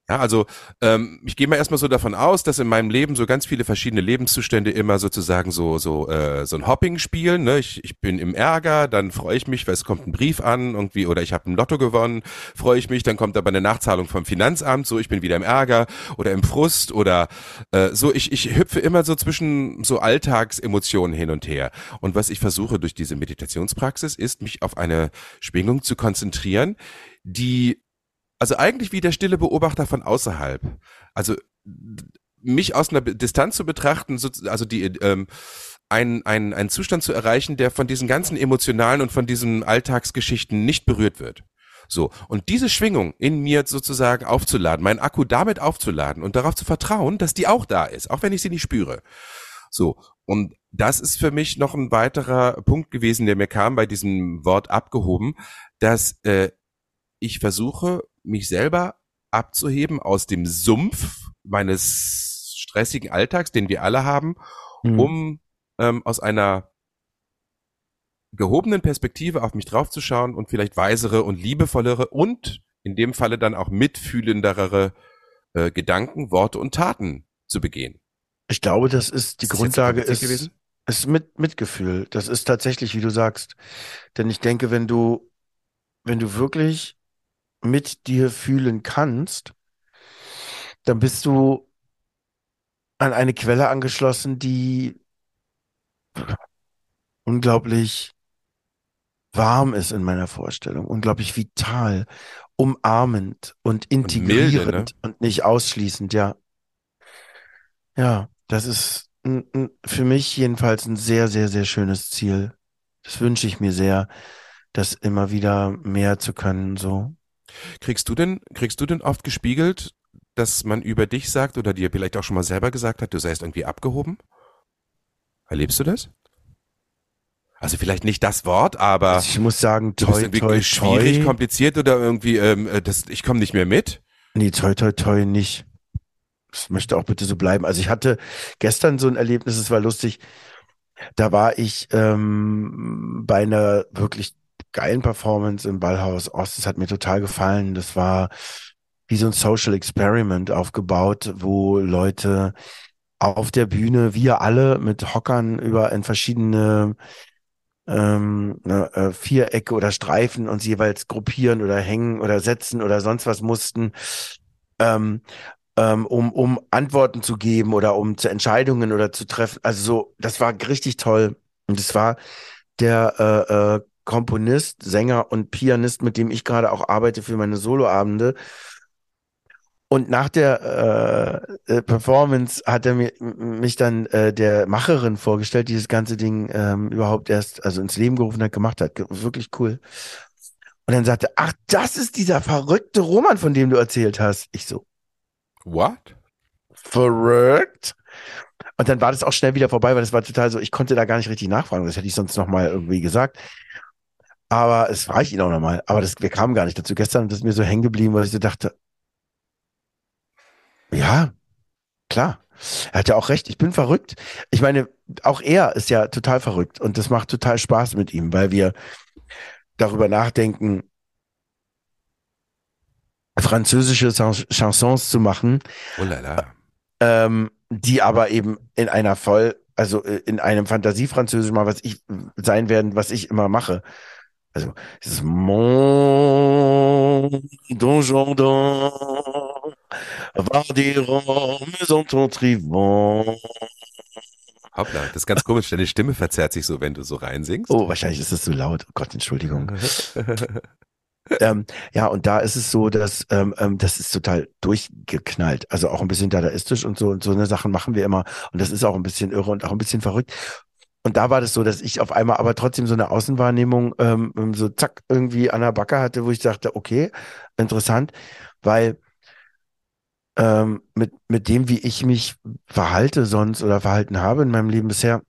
Ja, also ähm, ich gehe mal erstmal so davon aus, dass in meinem Leben so ganz viele verschiedene Lebenszustände immer sozusagen so so äh, so ein Hopping spielen. Ne? Ich, ich bin im Ärger, dann freue ich mich, weil es kommt ein Brief an irgendwie oder ich habe ein Lotto gewonnen, freue ich mich, dann kommt aber eine Nachzahlung vom Finanzamt, so ich bin wieder im Ärger oder im Frust oder äh, so. Ich ich hüpfe immer so zwischen so Alltagsemotionen hin und her. Und was ich versuche durch diese Meditationspraxis ist, mich auf eine Schwingung zu konzentrieren, die also eigentlich wie der stille Beobachter von außerhalb. Also mich aus einer Distanz zu betrachten, also die ähm, ein, ein, ein Zustand zu erreichen, der von diesen ganzen emotionalen und von diesen Alltagsgeschichten nicht berührt wird. So, und diese Schwingung in mir sozusagen aufzuladen, meinen Akku damit aufzuladen und darauf zu vertrauen, dass die auch da ist, auch wenn ich sie nicht spüre. So, und das ist für mich noch ein weiterer Punkt gewesen, der mir kam bei diesem Wort abgehoben, dass äh, ich versuche, mich selber abzuheben aus dem Sumpf meines stressigen Alltags, den wir alle haben, mhm. um ähm, aus einer gehobenen Perspektive auf mich draufzuschauen und vielleicht weisere und liebevollere und in dem Falle dann auch mitfühlendere äh, Gedanken, Worte und Taten zu begehen. Ich glaube, das ist die Ist Grundlage ist, gewesen? ist mit Mitgefühl. Das ist tatsächlich, wie du sagst. Denn ich denke, wenn du, wenn du wirklich mit dir fühlen kannst, dann bist du an eine Quelle angeschlossen, die unglaublich warm ist in meiner Vorstellung, unglaublich vital, umarmend und milde, ne? integrierend und nicht ausschließend, ja. Ja, das ist n- n- für mich jedenfalls ein sehr, sehr, sehr schönes Ziel. Das wünsche ich mir sehr, das immer wieder mehr zu können, so. Kriegst du denn, kriegst du denn oft gespiegelt, dass man über dich sagt oder dir vielleicht auch schon mal selber gesagt hat, du seist irgendwie abgehoben? Erlebst du das? Also vielleicht nicht das Wort, aber Also ich muss sagen, toi, irgendwie toi, schwierig, toi. kompliziert oder irgendwie, ähm, äh, das, ich komme nicht mehr mit. Nee, toi, toi, toi, nicht. Das möchte auch bitte so bleiben. Also ich hatte gestern so ein Erlebnis, es war lustig. Da war ich ähm, bei einer wirklich geilen Performance im Ballhaus Ost. Das hat mir total gefallen. Das war wie so ein Social Experiment aufgebaut, wo Leute auf der Bühne, wir alle mit Hockern über in verschiedene ähm, ne, äh, Vierecke oder Streifen uns jeweils gruppieren oder hängen oder setzen oder sonst was mussten, ähm, ähm, um, um Antworten zu geben oder um zu Entscheidungen oder zu treffen. Also so, das war richtig toll. Und es war der äh, äh, Komponist, Sänger und Pianist, mit dem ich gerade auch arbeite für meine Soloabende. Und nach der äh, äh, Performance hat er mir, mich dann äh, der Macherin vorgestellt, die das ganze Ding ähm, überhaupt erst also ins Leben gerufen hat, gemacht hat. Wirklich cool. Und dann sagte, ach, das ist dieser verrückte Roman, von dem du erzählt hast. Ich so, What? verrückt? Und dann war das auch schnell wieder vorbei, weil das war total so, ich konnte da gar nicht richtig nachfragen. Das hätte ich sonst noch mal irgendwie gesagt. Aber es reicht ihn auch noch mal. Aber das, wir kamen gar nicht dazu. Gestern ist mir so hängen geblieben, weil ich so dachte, ja, klar. Er hat ja auch recht. Ich bin verrückt. Ich meine, auch er ist ja total verrückt und das macht total Spaß mit ihm, weil wir darüber nachdenken, französische Chan- Chansons zu machen, Oh la la. ähm, die aber eben in einer voll, also äh, in einem Fantasiefranzösisch mal, was ich sein werden, was ich immer mache. Also, es ist Mon Donjon va dire maison ton trivant. Hoppla, das ist ganz komisch, deine Stimme verzerrt sich so, wenn du so reinsingst. Oh, wahrscheinlich ist es so laut. Oh Gott, Entschuldigung. Ähm, ja, und da ist es so, dass ähm, ähm, das ist total durchgeknallt. Also auch ein bisschen dadaistisch und so und so eine Sachen machen wir immer. Und das ist auch ein bisschen irre und auch ein bisschen verrückt. Und da war das so, dass ich auf einmal aber trotzdem so eine Außenwahrnehmung ähm, ähm, so zack irgendwie an der Backe hatte, wo ich dachte, okay, interessant, weil ähm, mit, mit dem, wie ich mich verhalte sonst oder verhalten habe in meinem Leben bisher,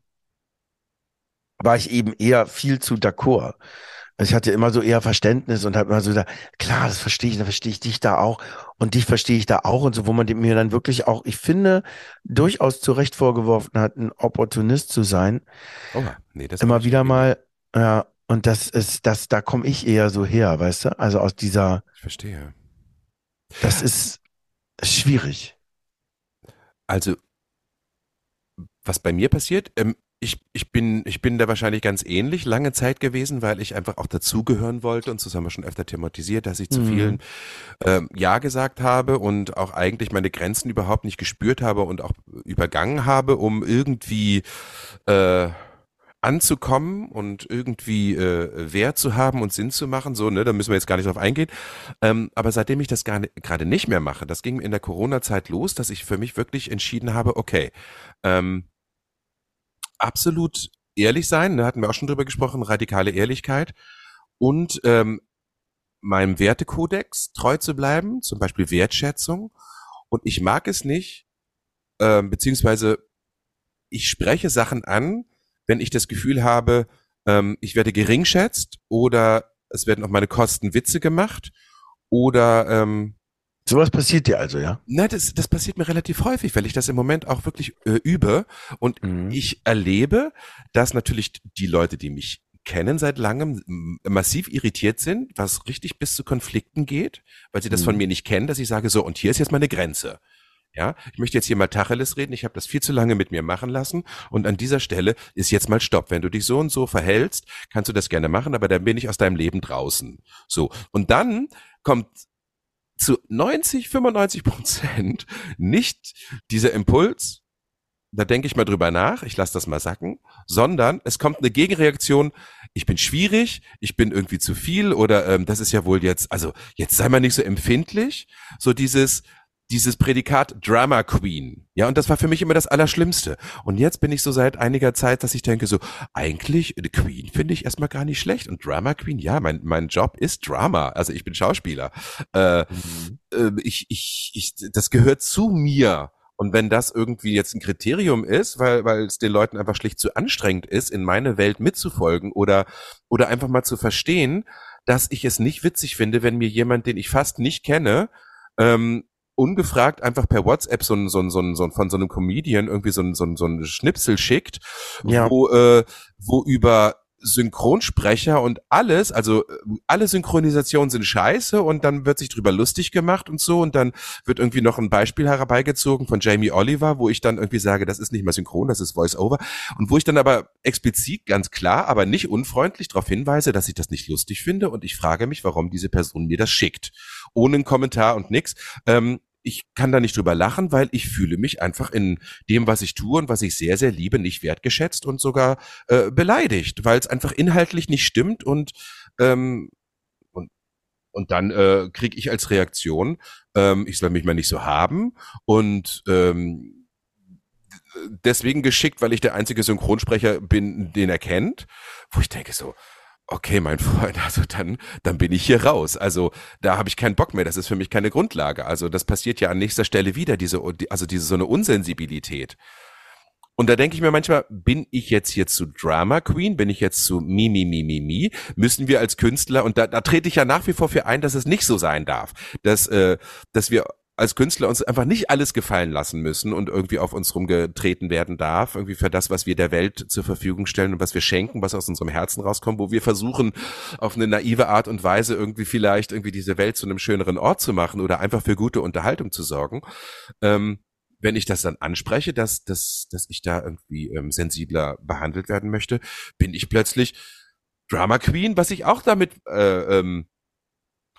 war ich eben eher viel zu d'accord. Also ich hatte immer so eher Verständnis und habe immer so gesagt, klar, das verstehe ich, da verstehe ich dich da auch und dich verstehe ich da auch und so, wo man mir dann wirklich auch, ich finde, durchaus zu Recht vorgeworfen hat, ein Opportunist zu sein. Oh, nee, das immer wieder mal, ja, und das ist, das, da komme ich eher so her, weißt du? Also aus dieser. Ich verstehe. das ist schwierig. Also, was bei mir passiert, ähm, ich, ich, bin, ich bin da wahrscheinlich ganz ähnlich lange Zeit gewesen, weil ich einfach auch dazugehören wollte und das haben wir schon öfter thematisiert, dass ich zu Mhm. vielen ähm, Ja gesagt habe und auch eigentlich meine Grenzen überhaupt nicht gespürt habe und auch übergangen habe, um irgendwie äh, anzukommen und irgendwie äh, Wert zu haben und Sinn zu machen, so, ne, da müssen wir jetzt gar nicht drauf eingehen. Ähm, aber seitdem ich das gerade nicht mehr mache, das ging in der Corona-Zeit los, dass ich für mich wirklich entschieden habe, okay, ähm, absolut ehrlich sein, ne, hatten wir auch schon drüber gesprochen, radikale Ehrlichkeit und ähm, meinem Wertekodex treu zu bleiben, zum Beispiel Wertschätzung. Und ich mag es nicht, ähm, beziehungsweise ich spreche Sachen an, wenn ich das Gefühl habe, ähm, ich werde geringschätzt oder es werden auf meine Kosten Witze gemacht oder ähm, Sowas passiert dir also, ja? na, das, das passiert mir relativ häufig, weil ich das im Moment auch wirklich äh, übe und Mhm. ich erlebe, dass natürlich die Leute, die mich kennen seit langem, massiv irritiert sind, was richtig bis zu Konflikten geht, weil sie das von Mhm. mir nicht kennen, dass ich sage so, und hier ist jetzt meine Grenze. Ja, ich möchte jetzt hier mal Tacheles reden. Ich habe das viel zu lange mit mir machen lassen und an dieser Stelle ist jetzt mal Stopp. Wenn du dich so und so verhältst, kannst du das gerne machen, aber dann bin ich aus deinem Leben draußen. So und dann kommt zu 90, 95 Prozent nicht dieser Impuls, da denke ich mal drüber nach, ich lasse das mal sacken, sondern es kommt eine Gegenreaktion, ich bin schwierig, ich bin irgendwie zu viel oder ähm, das ist ja wohl jetzt, also jetzt sei mal nicht so empfindlich, so dieses, dieses Prädikat Drama Queen. Ja, und das war für mich immer das Allerschlimmste. Und jetzt bin ich so seit einiger Zeit, dass ich denke so, eigentlich, Queen finde ich erstmal gar nicht schlecht. Und Drama Queen, ja, mein, mein Job ist Drama. Also ich bin Schauspieler. Äh, mhm. äh, ich, ich, ich, das gehört zu mir. Und wenn das irgendwie jetzt ein Kriterium ist, weil, weil es den Leuten einfach schlicht zu anstrengend ist, in meine Welt mitzufolgen oder, oder einfach mal zu verstehen, dass ich es nicht witzig finde, wenn mir jemand, den ich fast nicht kenne, ähm, ungefragt einfach per WhatsApp so ein, so ein, so ein, so ein von so einem Comedian irgendwie so ein, so ein, so ein Schnipsel schickt, ja. wo, äh, wo über Synchronsprecher und alles, also äh, alle Synchronisationen sind scheiße und dann wird sich drüber lustig gemacht und so und dann wird irgendwie noch ein Beispiel herbeigezogen von Jamie Oliver, wo ich dann irgendwie sage, das ist nicht mal synchron, das ist Voice-Over und wo ich dann aber explizit ganz klar, aber nicht unfreundlich darauf hinweise, dass ich das nicht lustig finde und ich frage mich, warum diese Person mir das schickt. Ohne einen Kommentar und nix. Ähm, ich kann da nicht drüber lachen, weil ich fühle mich einfach in dem, was ich tue und was ich sehr, sehr liebe, nicht wertgeschätzt und sogar äh, beleidigt, weil es einfach inhaltlich nicht stimmt und ähm, und und dann äh, kriege ich als Reaktion, ähm, ich soll mich mal nicht so haben und ähm, deswegen geschickt, weil ich der einzige Synchronsprecher bin, den er kennt, wo ich denke so, okay, mein Freund, also dann, dann bin ich hier raus. Also da habe ich keinen Bock mehr. Das ist für mich keine Grundlage. Also das passiert ja an nächster Stelle wieder, diese, also diese so eine Unsensibilität. Und da denke ich mir manchmal, bin ich jetzt hier zu Drama Queen? Bin ich jetzt zu Mi, Mi, Mi, Mi, Mi? Müssen wir als Künstler, und da, da trete ich ja nach wie vor für ein, dass es nicht so sein darf, dass, äh, dass wir als Künstler uns einfach nicht alles gefallen lassen müssen und irgendwie auf uns rumgetreten werden darf, irgendwie für das, was wir der Welt zur Verfügung stellen und was wir schenken, was aus unserem Herzen rauskommt, wo wir versuchen, auf eine naive Art und Weise irgendwie vielleicht irgendwie diese Welt zu einem schöneren Ort zu machen oder einfach für gute Unterhaltung zu sorgen. Ähm, wenn ich das dann anspreche, dass, dass, dass ich da irgendwie ähm, sensibler behandelt werden möchte, bin ich plötzlich Drama Queen, was ich auch damit äh, ähm,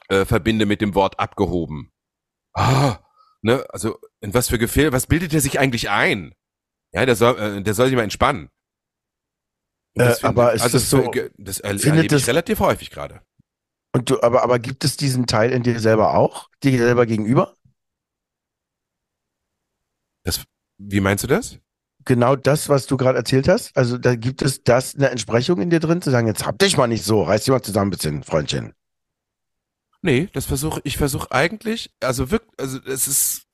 äh, verbinde mit dem Wort abgehoben ah, ne, also in was für Gefehl, was bildet er sich eigentlich ein? Ja, der soll, äh, der soll sich mal entspannen. Äh, aber ist also das so? Das erlebe ich das, relativ häufig gerade. Und du, aber, aber gibt es diesen Teil in dir selber auch, dir selber gegenüber? Das, wie meinst du das? Genau das, was du gerade erzählt hast. Also da gibt es das eine Entsprechung in dir drin, zu sagen, jetzt hab dich mal nicht so, reiß dich mal zusammen ein bisschen, Freundchen. Nee, das versuche ich versuche eigentlich, also wirklich, also es ist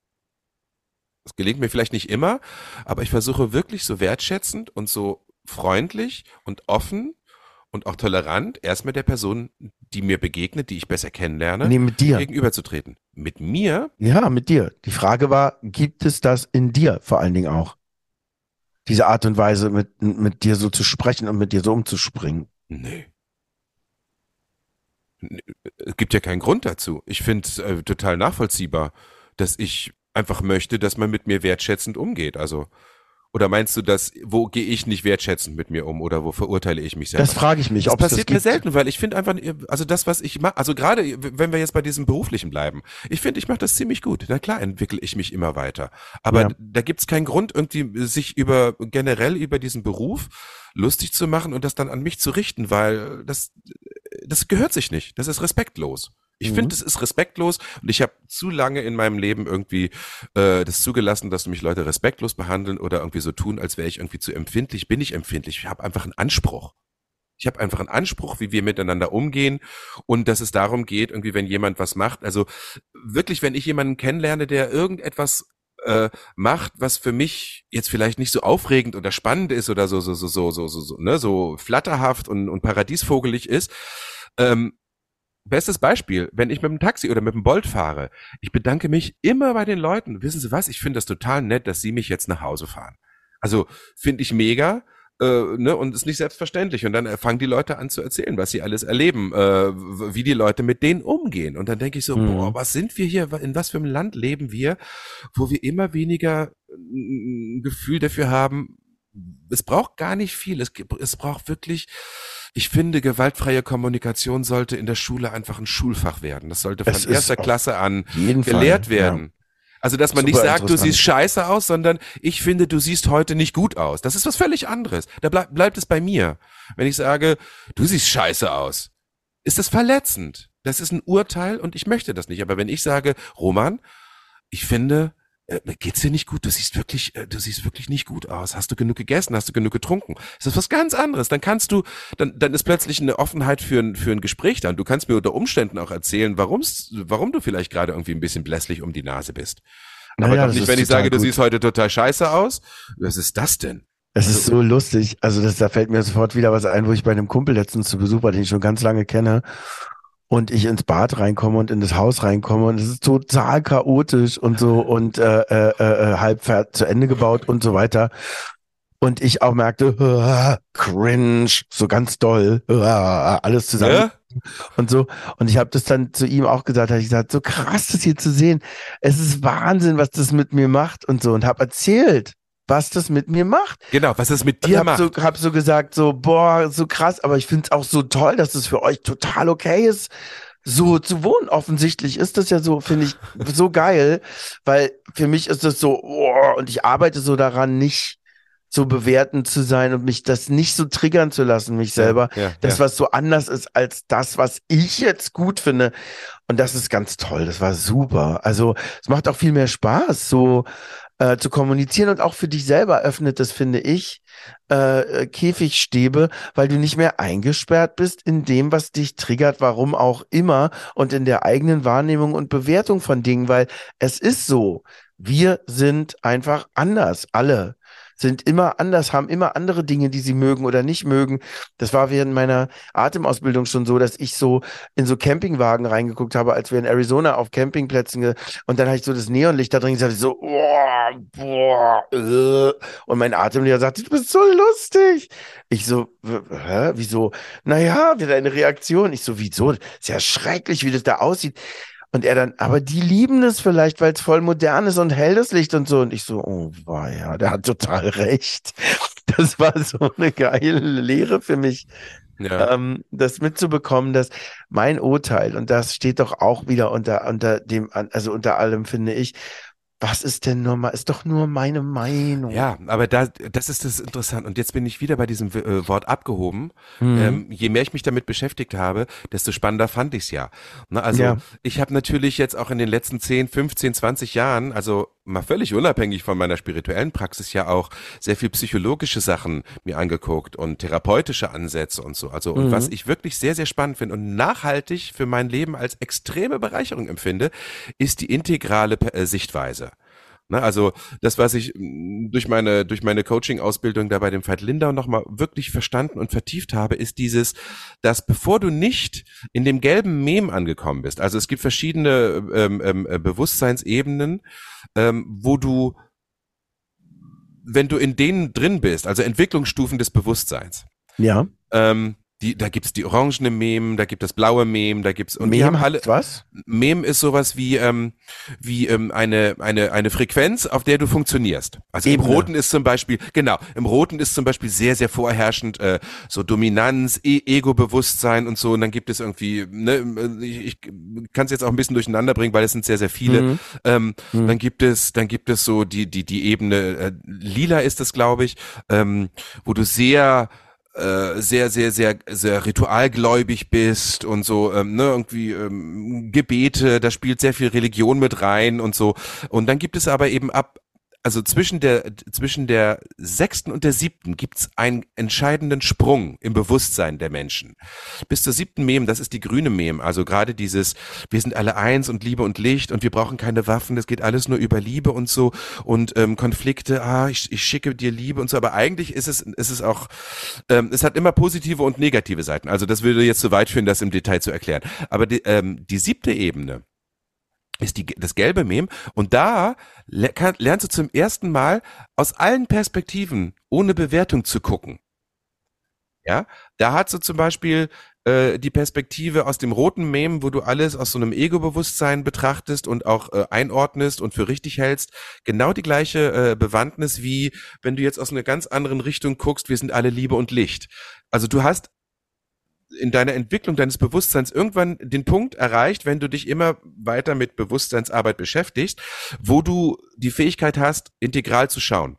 es gelingt mir vielleicht nicht immer, aber ich versuche wirklich so wertschätzend und so freundlich und offen und auch tolerant erstmal der Person, die mir begegnet, die ich besser kennenlerne, nee, mit dir. gegenüberzutreten. Mit mir? Ja, mit dir. Die Frage war, gibt es das in dir vor allen Dingen auch? Diese Art und Weise, mit, mit dir so zu sprechen und mit dir so umzuspringen? Nee es gibt ja keinen Grund dazu. Ich finde es äh, total nachvollziehbar, dass ich einfach möchte, dass man mit mir wertschätzend umgeht. Also oder meinst du, dass wo gehe ich nicht wertschätzend mit mir um oder wo verurteile ich mich selber? Das frage ich mich. Das passiert das mir selten, weil ich finde einfach, also das, was ich mache, also gerade wenn wir jetzt bei diesem beruflichen bleiben, ich finde, ich mache das ziemlich gut. Na klar, entwickle ich mich immer weiter. Aber ja. da gibt es keinen Grund, irgendwie sich über generell über diesen Beruf lustig zu machen und das dann an mich zu richten, weil das das gehört sich nicht. Das ist respektlos. Ich mhm. finde, es ist respektlos und ich habe zu lange in meinem Leben irgendwie äh, das zugelassen, dass mich Leute respektlos behandeln oder irgendwie so tun, als wäre ich irgendwie zu empfindlich. Bin ich empfindlich? Ich habe einfach einen Anspruch. Ich habe einfach einen Anspruch, wie wir miteinander umgehen und dass es darum geht, irgendwie, wenn jemand was macht, also wirklich, wenn ich jemanden kennenlerne, der irgendetwas äh, macht, was für mich jetzt vielleicht nicht so aufregend oder spannend ist oder so so so so so so, so ne so flatterhaft und, und paradiesvogelig ist, ähm, Bestes Beispiel, wenn ich mit dem Taxi oder mit dem Bolt fahre, ich bedanke mich immer bei den Leuten. Wissen Sie was? Ich finde das total nett, dass Sie mich jetzt nach Hause fahren. Also finde ich mega. äh, ne, und ist nicht selbstverständlich. Und dann äh, fangen die Leute an zu erzählen, was sie alles erleben, äh, wie die Leute mit denen umgehen. Und dann denke ich so, Mhm. boah, was sind wir hier, in was für einem Land leben wir, wo wir immer weniger ein Gefühl dafür haben, es braucht gar nicht viel. Es, es braucht wirklich, ich finde, gewaltfreie Kommunikation sollte in der Schule einfach ein Schulfach werden. Das sollte von Es erster Klasse an gelehrt Fall, werden. Also, dass man nicht Super sagt, du siehst scheiße aus, sondern ich finde, du siehst heute nicht gut aus. Das ist was völlig anderes. Da bleib, bleibt es bei mir. Wenn ich sage, du siehst scheiße aus, ist das verletzend. Das ist ein Urteil und ich möchte das nicht. Aber wenn ich sage, Roman, ich finde, äh, geht's dir nicht gut? Du siehst wirklich, äh, du siehst wirklich nicht gut aus. Hast du genug gegessen? Hast du genug getrunken? Das ist was ganz anderes. Dann kannst du, dann, dann ist plötzlich eine Offenheit für ein, für ein Gespräch da. Und du kannst mir unter Umständen auch erzählen, warum's, warum du vielleicht gerade irgendwie ein bisschen blässlich um die Nase bist. Aber Naja, doch nicht, wenn ich sage, du gut. siehst heute total scheiße aus. Was ist das denn? Es ist so lustig. Also das, da fällt mir sofort wieder was ein, wo ich bei einem Kumpel letztens zu Besuch war, den ich schon ganz lange kenne. Und ich ins Bad reinkomme und in das Haus reinkomme und es ist total chaotisch und so und äh, äh, äh, halb fer- zu Ende gebaut und so weiter. Und ich auch merkte, "Ah, cringe, so ganz doll, ah, alles zusammen Ja? und so. Und ich habe das dann zu ihm auch gesagt, habe ich gesagt, so krass, das hier zu sehen. Es ist Wahnsinn, was das mit mir macht und so. Und habe erzählt, was das mit mir macht. Genau, was es mit dir hab macht. so, hab so gesagt, so, boah, so krass, aber ich finde es auch so toll, dass es für euch total okay ist, so zu wohnen. Offensichtlich ist das ja so, finde ich, so geil, weil für mich ist das so, boah, und ich arbeite so daran, nicht so bewertend zu sein und mich das nicht so triggern zu lassen, mich selber. Ja, Das, ja. was so anders ist als das, was ich jetzt gut finde. Und das ist ganz toll. Das war super. Also, es macht auch viel mehr Spaß, so äh, zu kommunizieren und auch für dich selber öffnet das, finde ich, äh, äh, Käfigstäbe, weil du nicht mehr eingesperrt bist in dem, was dich triggert, warum auch immer und in der eigenen Wahrnehmung und Bewertung von Dingen, weil es ist so. Wir sind einfach anders, alle sind immer anders, haben immer andere Dinge, die sie mögen oder nicht mögen. Das war während meiner Atemausbildung schon so, dass ich so in so Campingwagen reingeguckt habe, als wir in Arizona auf Campingplätzen und dann habe ich so das Neonlicht da drin gesagt, so, boah, boah, äh. und mein Atemlehrer sagte, du bist so lustig. Ich so, hä, wieso? Naja, wieder eine Reaktion. Ich so, wieso? Ist ja schrecklich, wie das da aussieht. Und er dann, aber die lieben es vielleicht, weil es voll modern ist und hell das Licht und so. Und ich so, oh, ja, der hat total recht. Das war so eine geile Lehre für mich, ja. ähm, das mitzubekommen, dass mein Urteil, und das steht doch auch wieder unter, unter dem, also unter allem, finde ich, was ist denn nur mal, ist doch nur meine Meinung. Ja, aber da, das ist das interessant. Und jetzt bin ich wieder bei diesem äh, Wort abgehoben. Mhm. Ähm, je mehr ich mich damit beschäftigt habe, desto spannender fand ich's ja. Ne, also Ja. ich habe natürlich jetzt auch in den letzten 10, 15, 20 Jahren, also mal völlig unabhängig von meiner spirituellen Praxis ja auch sehr viel psychologische Sachen mir angeguckt und therapeutische Ansätze und so. Also und Mhm. was ich wirklich sehr, sehr spannend finde und nachhaltig für mein Leben als extreme Bereicherung empfinde, ist die integrale äh, Sichtweise. Ne, also das, was ich mh, durch meine durch meine Coaching-Ausbildung da bei dem Veit Lindau nochmal wirklich verstanden und vertieft habe, ist dieses, dass bevor du nicht in dem gelben Mem angekommen bist, also es gibt verschiedene ähm, ähm, äh, Bewusstseinsebenen, ähm, wo du, wenn du in denen drin bist, also Entwicklungsstufen des Bewusstseins, Ja. ähm, die, da gibt's die orangene Mem, da gibt es blaue Mem, da gibt's und die Mem haben alle was? Mem ist sowas wie ähm, wie ähm, eine eine eine Frequenz, auf der du funktionierst. Also Ebene. im Roten ist zum Beispiel genau im Roten ist zum Beispiel sehr sehr vorherrschend äh, so Dominanz, e Ego-Bewusstsein und so. Und dann gibt es irgendwie ne, ich, ich kann es jetzt auch ein bisschen durcheinander bringen, weil es sind sehr sehr viele. Mhm. Ähm, Mhm. Dann gibt es dann gibt es so die die die Ebene äh, Lila ist es glaube ich, ähm, wo du sehr äh, sehr, sehr, sehr, sehr ritualgläubig bist und so, ähm, ne, irgendwie ähm, Gebete, da spielt sehr viel Religion mit rein und so. Und dann gibt es aber eben ab, also zwischen der, zwischen der sechsten und der siebten gibt's einen entscheidenden Sprung im Bewusstsein der Menschen. Bis zur siebten Mem, das ist die grüne Mem, also gerade dieses, wir sind alle eins und Liebe und Licht und wir brauchen keine Waffen, das geht alles nur über Liebe und so und ähm, Konflikte, ah, ich, ich schicke dir Liebe und so, aber eigentlich ist es, ist es auch, ähm, es hat immer positive und negative Seiten. Also das würde jetzt zu weit führen, das im Detail zu erklären. Aber die, ähm, die siebte Ebene, ist die, das gelbe Mem und da lernst du zum ersten Mal aus allen Perspektiven ohne Bewertung zu gucken. Ja, da hat so zum Beispiel äh, die Perspektive aus dem roten Mem, wo du alles aus so einem Ego-Bewusstsein betrachtest und auch äh, einordnest und für richtig hältst, genau die gleiche äh, Bewandtnis wie wenn du jetzt aus einer ganz anderen Richtung guckst, wir sind alle Liebe und Licht. Also du hast in deiner Entwicklung deines Bewusstseins irgendwann den Punkt erreicht, wenn du dich immer weiter mit Bewusstseinsarbeit beschäftigst, wo du die Fähigkeit hast, integral zu schauen.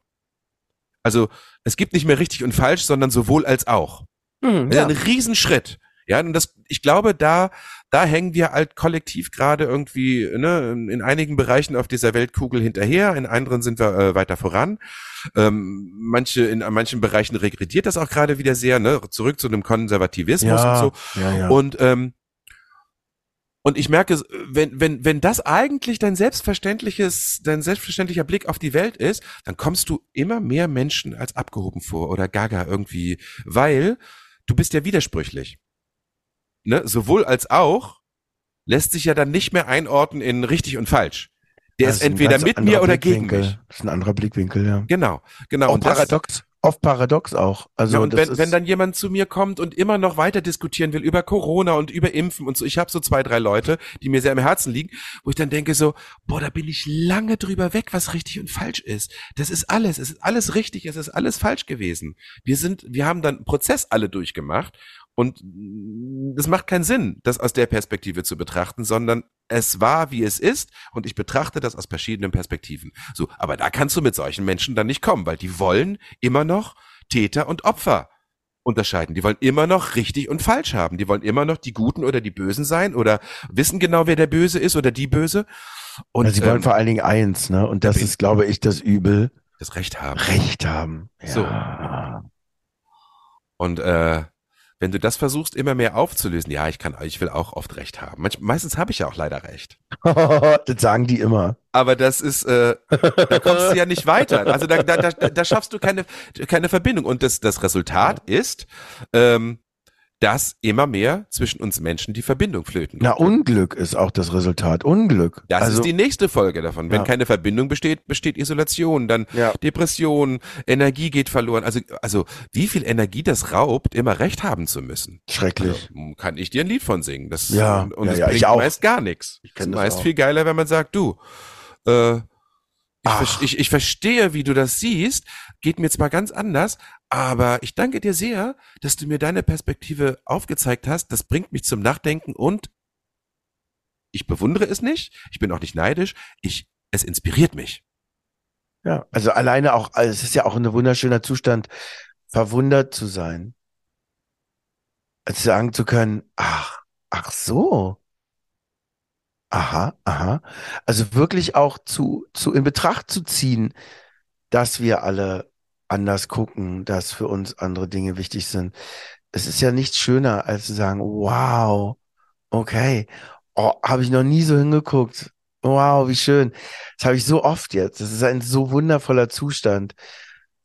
Also es gibt nicht mehr richtig und falsch, sondern sowohl als auch. Hm, Ja. Ein Riesenschritt. Ja, und das, ich glaube, da, da hängen wir halt kollektiv gerade irgendwie ne, in einigen Bereichen auf dieser Weltkugel hinterher, in anderen sind wir äh, weiter voran. Ähm, manche, in manchen Bereichen regrediert das auch gerade wieder sehr, ne, zurück zu einem Konservativismus ja, und so. ja, ja. Und ähm, und ich merke, wenn wenn wenn das eigentlich dein selbstverständliches, dein selbstverständlicher Blick auf die Welt ist, dann kommst du immer mehr Menschen als abgehoben vor oder Gaga irgendwie, weil du bist ja widersprüchlich. Ne, sowohl als auch lässt sich ja dann nicht mehr einordnen in richtig und falsch. Der Das ist entweder mit mir oder gegen mich. Das ist ein anderer Blickwinkel, ja. Genau, genau. Auch und paradox, oft paradox auch. Also ja, und wenn, wenn dann jemand zu mir kommt und immer noch weiter diskutieren will über Corona und über Impfen und so, ich habe so zwei, drei Leute, die mir sehr am Herzen liegen, wo ich dann denke so, boah, da bin ich lange drüber weg, was richtig und falsch ist. Das ist alles, es ist alles richtig, es ist alles falsch gewesen. Wir sind, wir haben dann einen Prozess alle durchgemacht und es macht keinen Sinn, das aus der Perspektive zu betrachten, sondern es war, wie es ist und ich betrachte das aus verschiedenen Perspektiven. So, aber da kannst du mit solchen Menschen dann nicht kommen, weil die wollen immer noch Täter und Opfer unterscheiden. Die wollen immer noch richtig und falsch haben. Die wollen immer noch die Guten oder die Bösen sein oder wissen genau, wer der Böse ist oder die Böse. Und ja, sie wollen ähm, vor allen Dingen eins, ne? Und das ist, glaube ich, das Übel. das Recht haben. Recht haben. So. Ja. Und äh, wenn du das versuchst, immer mehr aufzulösen, ja, ich kann, ich will auch oft Recht haben. Manch, meistens habe ich ja auch leider Recht. das sagen die immer. Aber das ist, äh, da kommst du ja nicht weiter. Also da, da, da, da schaffst du keine, keine Verbindung. Und das, das Resultat ist, ähm, dass immer mehr zwischen uns Menschen die Verbindung flöten. Na, Unglück ist auch das Resultat. Unglück. Das also, ist die nächste Folge davon. Wenn Ja. keine Verbindung besteht, besteht Isolation, dann Ja. Depression, Energie geht verloren. Also, also wie viel Energie das raubt, immer recht haben zu müssen. schrecklich. Also, kann ich dir ein Lied von singen. Das, Ja, und ja, das ja, ich bringt meist gar nichts. Ich das meist auch. viel geiler, wenn man sagt, du, äh, ich, ich, ich verstehe, wie du das siehst, geht mir zwar ganz anders, aber ich danke dir sehr, dass du mir deine Perspektive aufgezeigt hast. Das bringt mich zum Nachdenken und ich bewundere es nicht, ich bin auch nicht neidisch, ich, es inspiriert mich. Ja, also alleine auch, also es ist ja auch ein wunderschöner Zustand, verwundert zu sein. Also sagen zu können, ach, ach so. Aha, aha. Also wirklich auch zu, zu in Betracht zu ziehen, dass wir alle anders gucken, dass für uns andere Dinge wichtig sind. Es ist ja nichts schöner, als zu sagen, wow, okay, oh, habe ich noch nie so hingeguckt. Wow, wie schön. Das habe ich so oft jetzt. Das ist ein so wundervoller Zustand,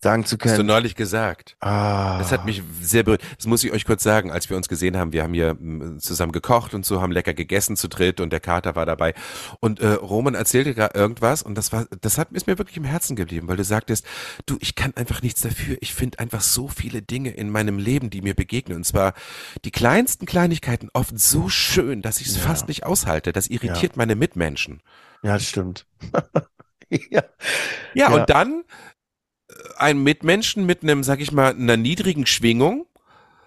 sagen zu Hast du können. neulich gesagt. Ah, Das hat mich sehr berührt. Das muss ich euch kurz sagen, als wir uns gesehen haben. Wir haben hier mm, zusammen gekocht und so, haben lecker gegessen zu dritt und der Kater war dabei. Und äh, Roman erzählte gerade irgendwas und das war, das hat ist mir wirklich im Herzen geblieben, weil du sagtest, du, ich kann einfach nichts dafür. Ich finde einfach so viele Dinge in meinem Leben, die mir begegnen. Und zwar die kleinsten Kleinigkeiten oft so schön, dass ich es Ja. fast nicht aushalte. Das irritiert meine Mitmenschen. ja, das stimmt. ja. Ja, Ja. und dann ein Mitmenschen mit einem, sag ich mal, einer niedrigen Schwingung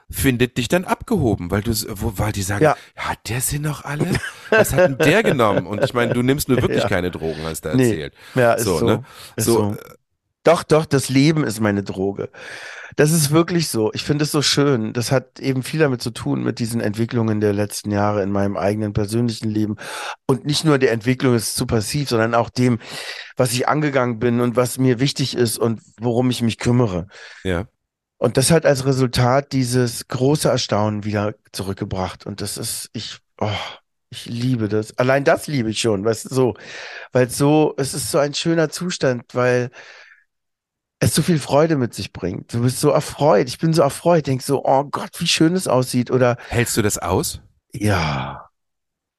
findet dich dann abgehoben, weil du, wo, weil die sagen, Ja. hat der sie noch alle? Was hat denn der genommen? Und ich meine, du nimmst nur wirklich Ja. keine Drogen, hast du Nee. erzählt. Ja, ist So, so. ne? Ist So, so. Doch, doch, das Leben ist meine Droge. Das ist wirklich so. Ich finde es so schön. Das hat eben viel damit zu tun, mit diesen Entwicklungen der letzten Jahre in meinem eigenen persönlichen Leben. Und nicht nur der Entwicklung ist zu passiv, sondern auch dem, was ich angegangen bin und was mir wichtig ist und worum ich mich kümmere. Ja. Und das hat als Resultat dieses große Erstaunen wieder zurückgebracht. Und das ist, ich, oh, ich liebe das. Allein das liebe ich schon, weißt du, so. Weil so, es ist so ein schöner Zustand, weil es so viel Freude mit sich bringt. Du bist so erfreut. Ich bin so erfreut. Denk so, oh Gott, wie schön es aussieht. Oder, Hältst du das aus? ja,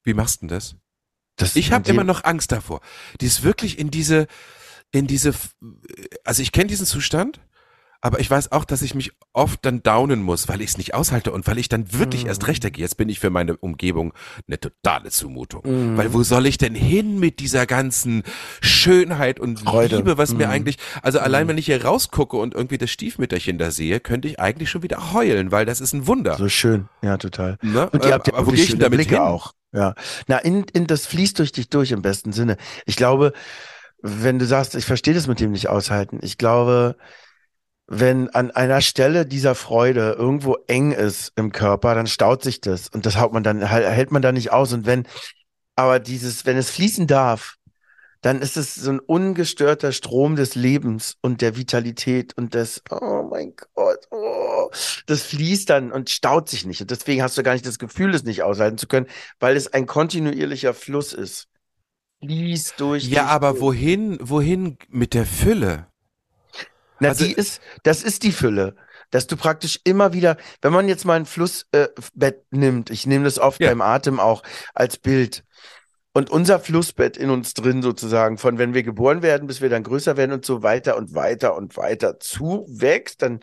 Wie machst du denn das? das Ich habe immer noch Angst davor. Die ist wirklich in diese, in diese, also ich kenne diesen Zustand, aber ich weiß auch, dass ich mich oft dann downen muss, weil ich es nicht aushalte und weil ich dann wirklich Mhm. erst recht denke, jetzt bin ich für meine Umgebung eine totale Zumutung. Mhm. Weil wo soll ich denn hin mit dieser ganzen Schönheit und Freude. Liebe, was mir Mhm. eigentlich, also allein Mhm. wenn ich hier rausgucke und irgendwie das Stiefmütterchen da sehe, könnte ich eigentlich schon wieder heulen, weil das ist ein Wunder. So schön, ja, total. Ne? Und ihr Äh, habt ja aber wo gehe ich damit Blicke hin? auch. Ja. Na, in, in das fließt durch dich durch im besten Sinne. Ich glaube, wenn du sagst, ich verstehe das mit dem nicht aushalten, ich glaube, wenn an einer Stelle dieser Freude irgendwo eng ist im Körper, dann staut sich das und das haut man dann, hält man dann nicht aus. Und wenn, aber dieses, wenn es fließen darf, dann ist es so ein ungestörter Strom des Lebens und der Vitalität und des, oh mein Gott, oh, das fließt dann und staut sich nicht. Und deswegen hast du gar nicht das Gefühl, es nicht aushalten zu können, weil es ein kontinuierlicher Fluss ist. Fließt durch. Ja, aber wohin, wohin mit der Fülle? Na, Also- die ist, das ist die Fülle. Dass du praktisch immer wieder, wenn man jetzt mal ein Flussbett äh, nimmt, ich nehme das oft Ja. beim Atem auch als Bild. Und unser Flussbett in uns drin sozusagen, von wenn wir geboren werden, bis wir dann größer werden und so weiter und weiter und weiter zuwächst, dann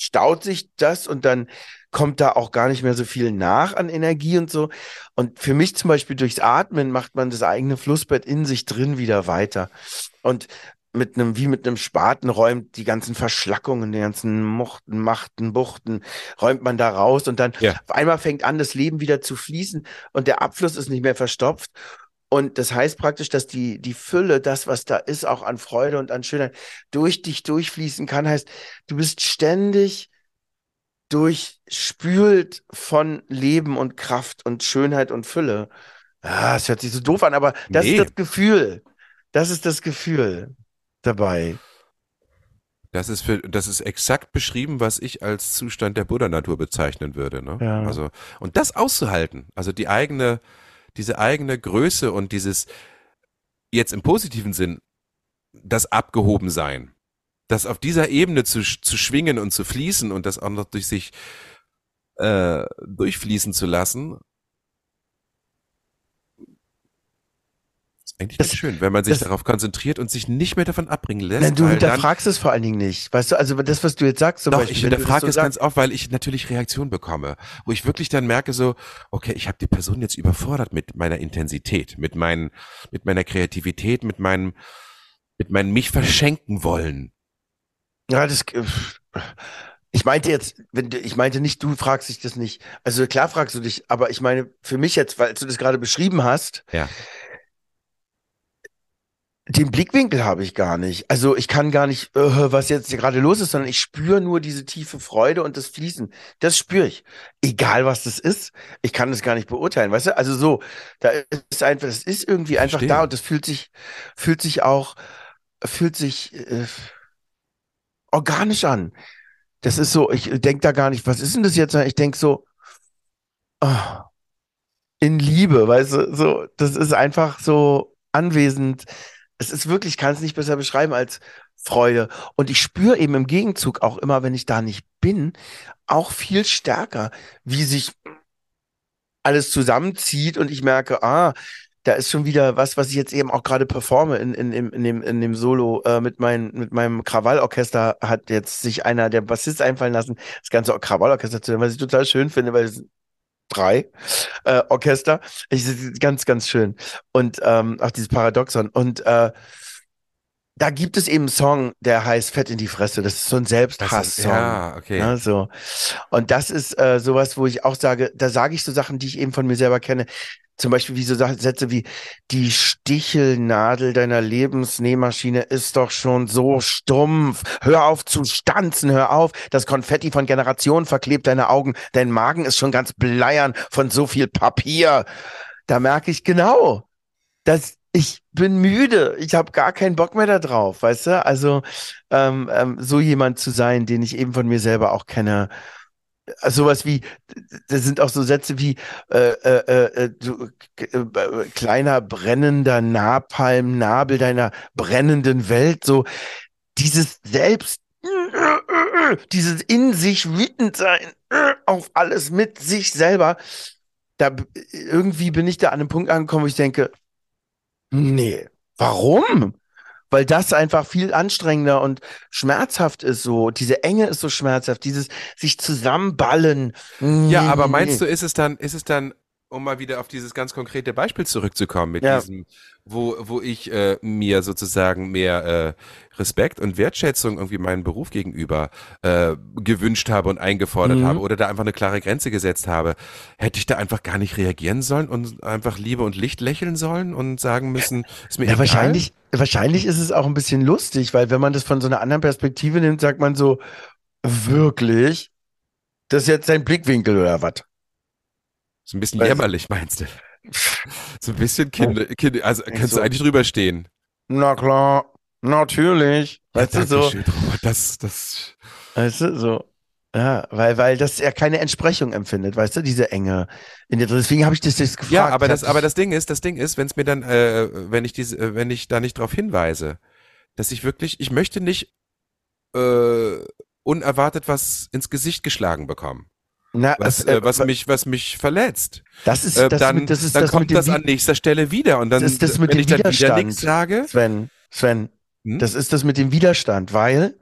staut sich das und dann kommt da auch gar nicht mehr so viel nach an Energie und so. Und für mich zum Beispiel durchs Atmen macht man das eigene Flussbett in sich drin wieder weiter. Und mit einem, wie mit einem Spaten räumt die ganzen Verschlackungen, die ganzen Muchten, Machten, Buchten, räumt man da raus und dann Ja. auf einmal fängt an, das Leben wieder zu fließen und der Abfluss ist nicht mehr verstopft. Und das heißt praktisch, dass die, die Fülle, das, was da ist, auch an Freude und an Schönheit, durch dich durchfließen kann. Heißt, du bist ständig durchspült von Leben und Kraft und Schönheit und Fülle. Ah, es hört sich so doof an, aber das Nee. ist das Gefühl. Das ist das Gefühl dabei. Das ist für, das ist exakt beschrieben, was ich als Zustand der Buddha-Natur bezeichnen würde. Ne? Ja. Also und das auszuhalten, also die eigene, diese eigene Größe und dieses jetzt im positiven Sinn das Abgehobensein, das auf dieser Ebene zu, zu schwingen und zu fließen und das auch noch durch sich äh, durchfließen zu lassen. Eigentlich Das- ganz schön, wenn man sich das- darauf konzentriert und sich nicht mehr davon abbringen lässt. Nein, du hinterfragst es vor allen Dingen nicht. Weißt du, also das, was du jetzt sagst, zum Doch, Beispiel, ich hinterfrage so es ganz oft, weil ich natürlich Reaktionen bekomme, wo ich wirklich dann merke so, okay, ich habe die Person jetzt überfordert mit meiner Intensität, mit meinen, mit meiner Kreativität, mit meinem, mit meinem mich verschenken wollen. Ja, das. Ich meinte jetzt, wenn du, ich meinte nicht, du fragst dich das nicht. Also klar fragst du dich, aber ich meine, für mich jetzt, weil du das gerade beschrieben hast, Ja. Den Blickwinkel habe ich gar nicht. Also ich kann gar nicht, äh, was jetzt hier gerade los ist, sondern ich spüre nur diese tiefe Freude und das Fließen. Das spüre ich. Egal was das ist, ich kann das gar nicht beurteilen, weißt du? Also so, da ist einfach, das ist irgendwie einfach Verstehe. da und das fühlt sich, fühlt sich auch, fühlt sich äh, organisch an. Das ist so, ich denke da gar nicht, was ist denn das jetzt? Ich denke so, ah, in Liebe, weißt du, so, das ist einfach so anwesend. Es ist wirklich, ich kann es nicht besser beschreiben als Freude. Und ich spüre eben im Gegenzug auch immer, wenn ich da nicht bin, auch viel stärker, wie sich alles zusammenzieht und ich merke, ah, da ist schon wieder was, was ich jetzt eben auch gerade performe in, in, in, in, dem, in dem Solo äh, mit, mein, mit meinem Krawallorchester hat jetzt sich einer der Bassist einfallen lassen, das ganze Krawallorchester zu hören, was ich total schön finde, weil es drei äh, Orchester. Ich, ganz, ganz schön. Und ähm, auch dieses Paradoxon. Und äh, da gibt es eben einen Song, der heißt Fett in die Fresse. Das ist so ein Selbsthass-Song. ja, okay. Ja, so. Und das ist äh, sowas, wo ich auch sage, da sage ich so Sachen, die ich eben von mir selber kenne. Zum Beispiel wie so Sätze wie, die Stichelnadel deiner Lebensnähmaschine ist doch schon so stumpf. Hör auf zu stanzen, hör auf. Das Konfetti von Generationen verklebt deine Augen. Dein Magen ist schon ganz bleiern von so viel Papier. Da merke ich genau, dass ich bin müde. Ich habe gar keinen Bock mehr da drauf, weißt du? Also ähm, ähm, so jemand zu sein, den ich eben von mir selber auch kenne. Äh, Sowas wie, das sind auch so Sätze wie äh, äh, äh, du, äh, äh, kleiner brennender Napalm, Nabel deiner brennenden Welt, so dieses Selbst, dieses in sich wütend sein auf alles mit sich selber. Da irgendwie bin ich da an einem Punkt angekommen, wo ich denke, nee, warum? weil das einfach viel anstrengender und schmerzhaft ist so. Diese Enge ist so schmerzhaft, dieses sich zusammenballen. Ja, aber meinst du, ist es dann, ist es dann, um mal wieder auf dieses ganz konkrete Beispiel zurückzukommen, mit Ja. diesem, wo, wo ich äh, mir sozusagen mehr äh, Respekt und Wertschätzung irgendwie meinem Beruf gegenüber äh, gewünscht habe und eingefordert Mhm. habe oder da einfach eine klare Grenze gesetzt habe, hätte ich da einfach gar nicht reagieren sollen und einfach Liebe und Licht lächeln sollen und sagen müssen, ist mir Ja, egal. wahrscheinlich, wahrscheinlich ist es auch ein bisschen lustig, weil wenn man das von so einer anderen Perspektive nimmt, sagt man so, wirklich? Das ist jetzt dein Blickwinkel oder was? So ein bisschen Weiß- jämmerlich, meinst du? So ein bisschen Kinder, Kinder also kannst so. du eigentlich drüber stehen. Na klar, natürlich. Weißt du so? Robert, das, das, Weißt du, so. Ja, weil, weil das er keine Entsprechung empfindet, weißt du, diese Enge. In der, deswegen habe ich das jetzt gefragt. Ja, aber das, aber das Ding ist, das Ding ist, wenn es mir dann, äh, wenn ich diese, wenn ich da nicht drauf hinweise, dass ich wirklich, ich möchte nicht äh, unerwartet was ins Gesicht geschlagen bekommen, na, was, äh, äh, was mich, was mich verletzt. das ist Äh, das, dann mit, das ist dann das kommt das an nächster Stelle wieder und dann, Das ist das mit wenn dem ich dann wieder Widerstand. nichts sage, Sven, Sven, Hm? das ist das mit dem Widerstand, weil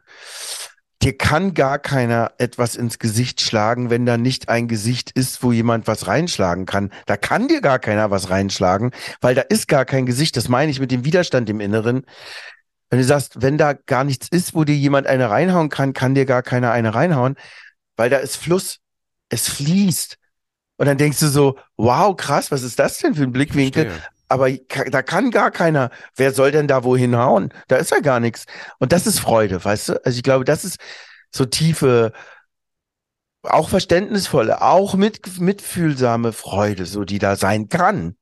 dir kann gar keiner etwas ins Gesicht schlagen, wenn da nicht ein Gesicht ist, wo jemand was reinschlagen kann. Da kann dir gar keiner was reinschlagen, weil da ist gar kein Gesicht. Das meine ich mit dem Widerstand im Inneren. Wenn du sagst, wenn da gar nichts ist, wo dir jemand eine reinhauen kann, kann dir gar keiner eine reinhauen, weil da ist Fluss. Es fließt. Und dann denkst du so, wow, krass, was ist das denn für ein Blickwinkel? Aber da kann gar keiner. Wer soll denn da wohin hauen? Da ist ja gar nichts. Und das ist Freude, weißt du? Also ich glaube, das ist so tiefe, auch verständnisvolle, auch mit, mitfühlsame Freude, so die da sein kann.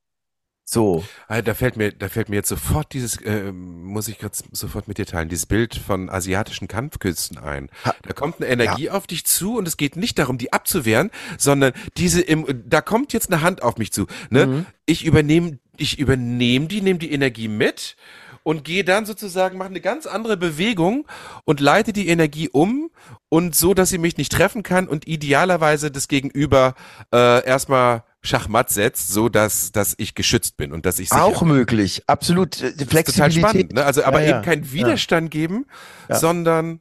So. Ah, Da fällt mir, da fällt mir jetzt sofort dieses, äh, muss ich gerade sofort mit dir teilen, dieses Bild von asiatischen Kampfkünsten ein. Da kommt eine Energie auf dich zu und es geht nicht darum, die abzuwehren, sondern diese, im, da kommt jetzt eine Hand auf mich zu. Ne? Mhm. Ich übernehme, ich übernehme die, nehme die Energie mit und gehe dann sozusagen, mache eine ganz andere Bewegung und leite die Energie um und so, dass sie mich nicht treffen kann und idealerweise das Gegenüber äh, erstmal Schachmatt setzt, so dass, dass ich geschützt bin und dass ich sicher Auch möglich. Absolut. Äh, das ist total spannend, Flexibilität. ne? Also, aber Ja, ja. eben keinen Widerstand geben, Ja. sondern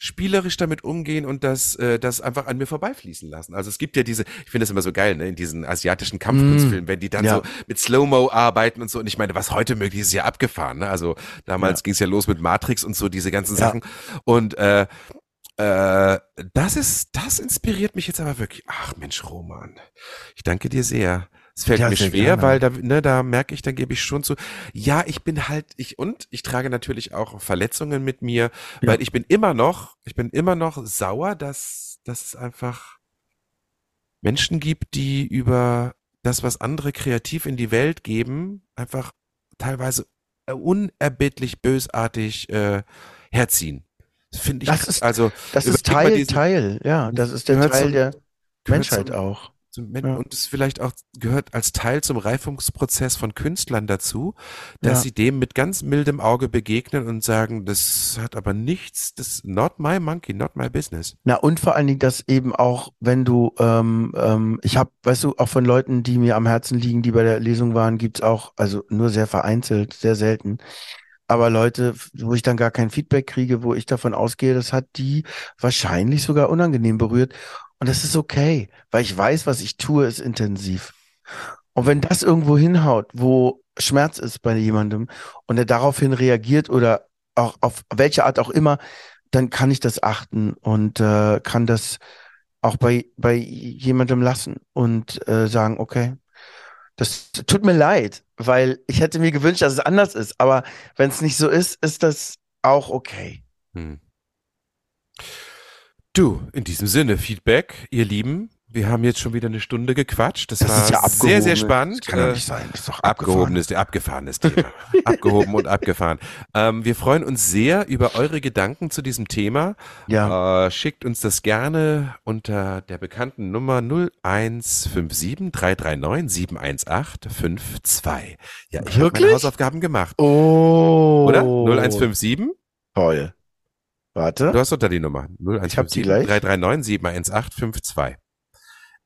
spielerisch damit umgehen und das, äh, das einfach an mir vorbeifließen lassen. Also es gibt ja diese, ich finde das immer so geil, ne, in diesen asiatischen Kampfkunstfilmen, wenn die dann Mm. Ja. so mit Slow-Mo arbeiten und so. Und ich meine, was heute möglich ist, ist ja abgefahren. Ne? Also damals Ja. ging es ja los mit Matrix und so, diese ganzen Ja. Sachen. Und äh, äh, das ist, das inspiriert mich jetzt aber wirklich. Ach Mensch, Roman, ich danke dir sehr. Es fällt Ja, mir schwer, gerne. weil da, ne, da merke ich, dann gebe ich schon zu. Ja, ich bin halt, ich, und ich trage natürlich auch Verletzungen mit mir, Ja. weil ich bin immer noch, ich bin immer noch sauer, dass, dass es einfach Menschen gibt, die über das, was andere kreativ in die Welt geben, einfach teilweise unerbittlich bösartig äh, herziehen. Das finde ich, Das ist- also, Das ist Teil, diesen- Teil. Ja, das ist der Teil zum- der Menschheit zum- auch. zum Ja. und es vielleicht auch gehört als Teil zum Reifungsprozess von Künstlern dazu, dass Ja. sie dem mit ganz mildem Auge begegnen und sagen, das hat aber nichts, das not my monkey, not my business. Na, und vor allen Dingen, dass eben auch, wenn du, ähm, ähm, ich habe, weißt du, auch von Leuten, die mir am Herzen liegen, die bei der Lesung waren, gibt's auch, also nur sehr vereinzelt, sehr selten. Aber Leute, wo ich dann gar kein Feedback kriege, wo ich davon ausgehe, das hat die wahrscheinlich sogar unangenehm berührt. Und das ist okay, weil ich weiß, was ich tue, ist intensiv. Und wenn das irgendwo hinhaut, wo Schmerz ist bei jemandem und er daraufhin reagiert oder auch auf welche Art auch immer, dann kann ich das achten und äh, kann das auch bei, bei jemandem lassen und äh, sagen, okay, das tut mir leid, weil ich hätte mir gewünscht, dass es anders ist. Aber wenn es nicht so ist, ist das auch okay. Hm. Du, in diesem Sinne, Feedback, ihr Lieben. Wir haben jetzt schon wieder eine Stunde gequatscht. Das, Das war ist ja sehr, sehr abgehoben. spannend. Das kann doch Äh, nicht sein. Das ist doch Abgehobenes, abgefahrenes Thema. Abgehoben und abgefahren. Ähm, wir freuen uns sehr über eure Gedanken zu diesem Thema. Ja. Äh, schickt uns das gerne unter der bekannten Nummer 0157 339 718 52. Ja, ich habe meine Wirklich? Hausaufgaben gemacht. Oh. Oder? 0157? Toll. Warte. Du hast da die Nummer. Ich hab die 0157 gleich. 339 718 52.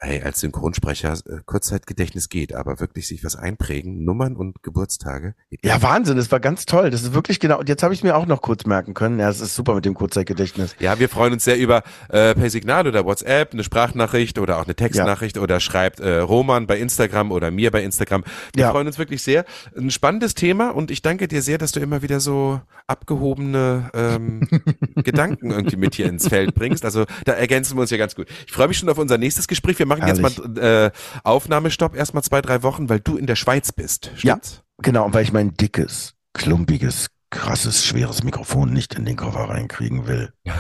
Ey, als Synchronsprecher, äh, Kurzzeitgedächtnis geht, aber wirklich sich was einprägen, Nummern und Geburtstage. Ja. Wahnsinn, das war ganz toll. Das ist wirklich genau. Und jetzt habe ich mir auch noch kurz merken können. Ja, es ist super mit dem Kurzzeitgedächtnis. Ja, wir freuen uns sehr über äh, per Signal oder WhatsApp, eine Sprachnachricht oder auch eine Textnachricht oder schreibt äh, Roman bei Instagram oder mir bei Instagram. Wir Ja. freuen uns wirklich sehr. Ein spannendes Thema und ich danke dir sehr, dass du immer wieder so abgehobene ähm, Gedanken irgendwie mit hier ins Feld bringst. Also da ergänzen wir uns ja ganz gut. Ich freue mich schon auf unser nächstes Gespräch. Wir machen jetzt Herrlich. mal äh, Aufnahmestopp erstmal zwei, drei Wochen, weil du in der Schweiz bist. Ja. Stimmt's? Genau, und weil ich mein dickes, klumpiges, krasses, schweres Mikrofon nicht in den Koffer reinkriegen will.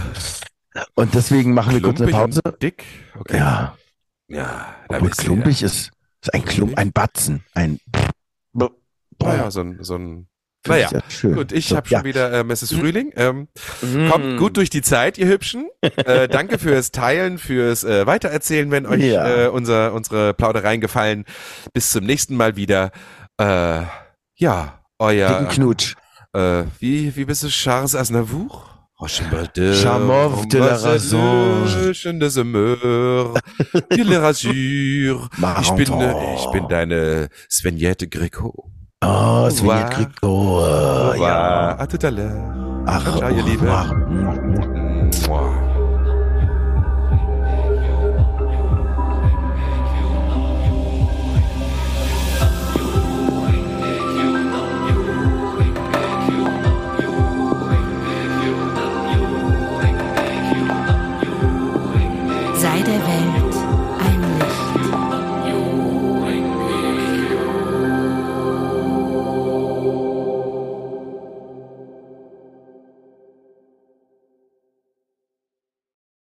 Und deswegen machen wir kurz eine Klumpig Pause. und dick. Okay. Ja, Ja, da obwohl klumpig ist, ist ein Klump, ein Batzen, ein. Naja, so ein, so ein Naja, sehr schön. Gut, ich So, habe schon ja. wieder, ähm, es ist Frühling. Ähm, Mm. kommt gut durch die Zeit, ihr Hübschen. Äh, danke fürs Teilen, fürs äh, Weitererzählen, wenn euch Ja. äh, unser, unsere Plaudereien gefallen. Bis zum nächsten Mal wieder. Äh, ja, Dicken euer, Knutsch. äh, wie, wie bist du, Charles Aznavour? Charmant de la raison. de Semeur, de la rasure. Ich bin, äh, ich bin deine Svenjette Greco. Oh, Soyez Crico. Äh, ja. À tout à l'heure. Ach,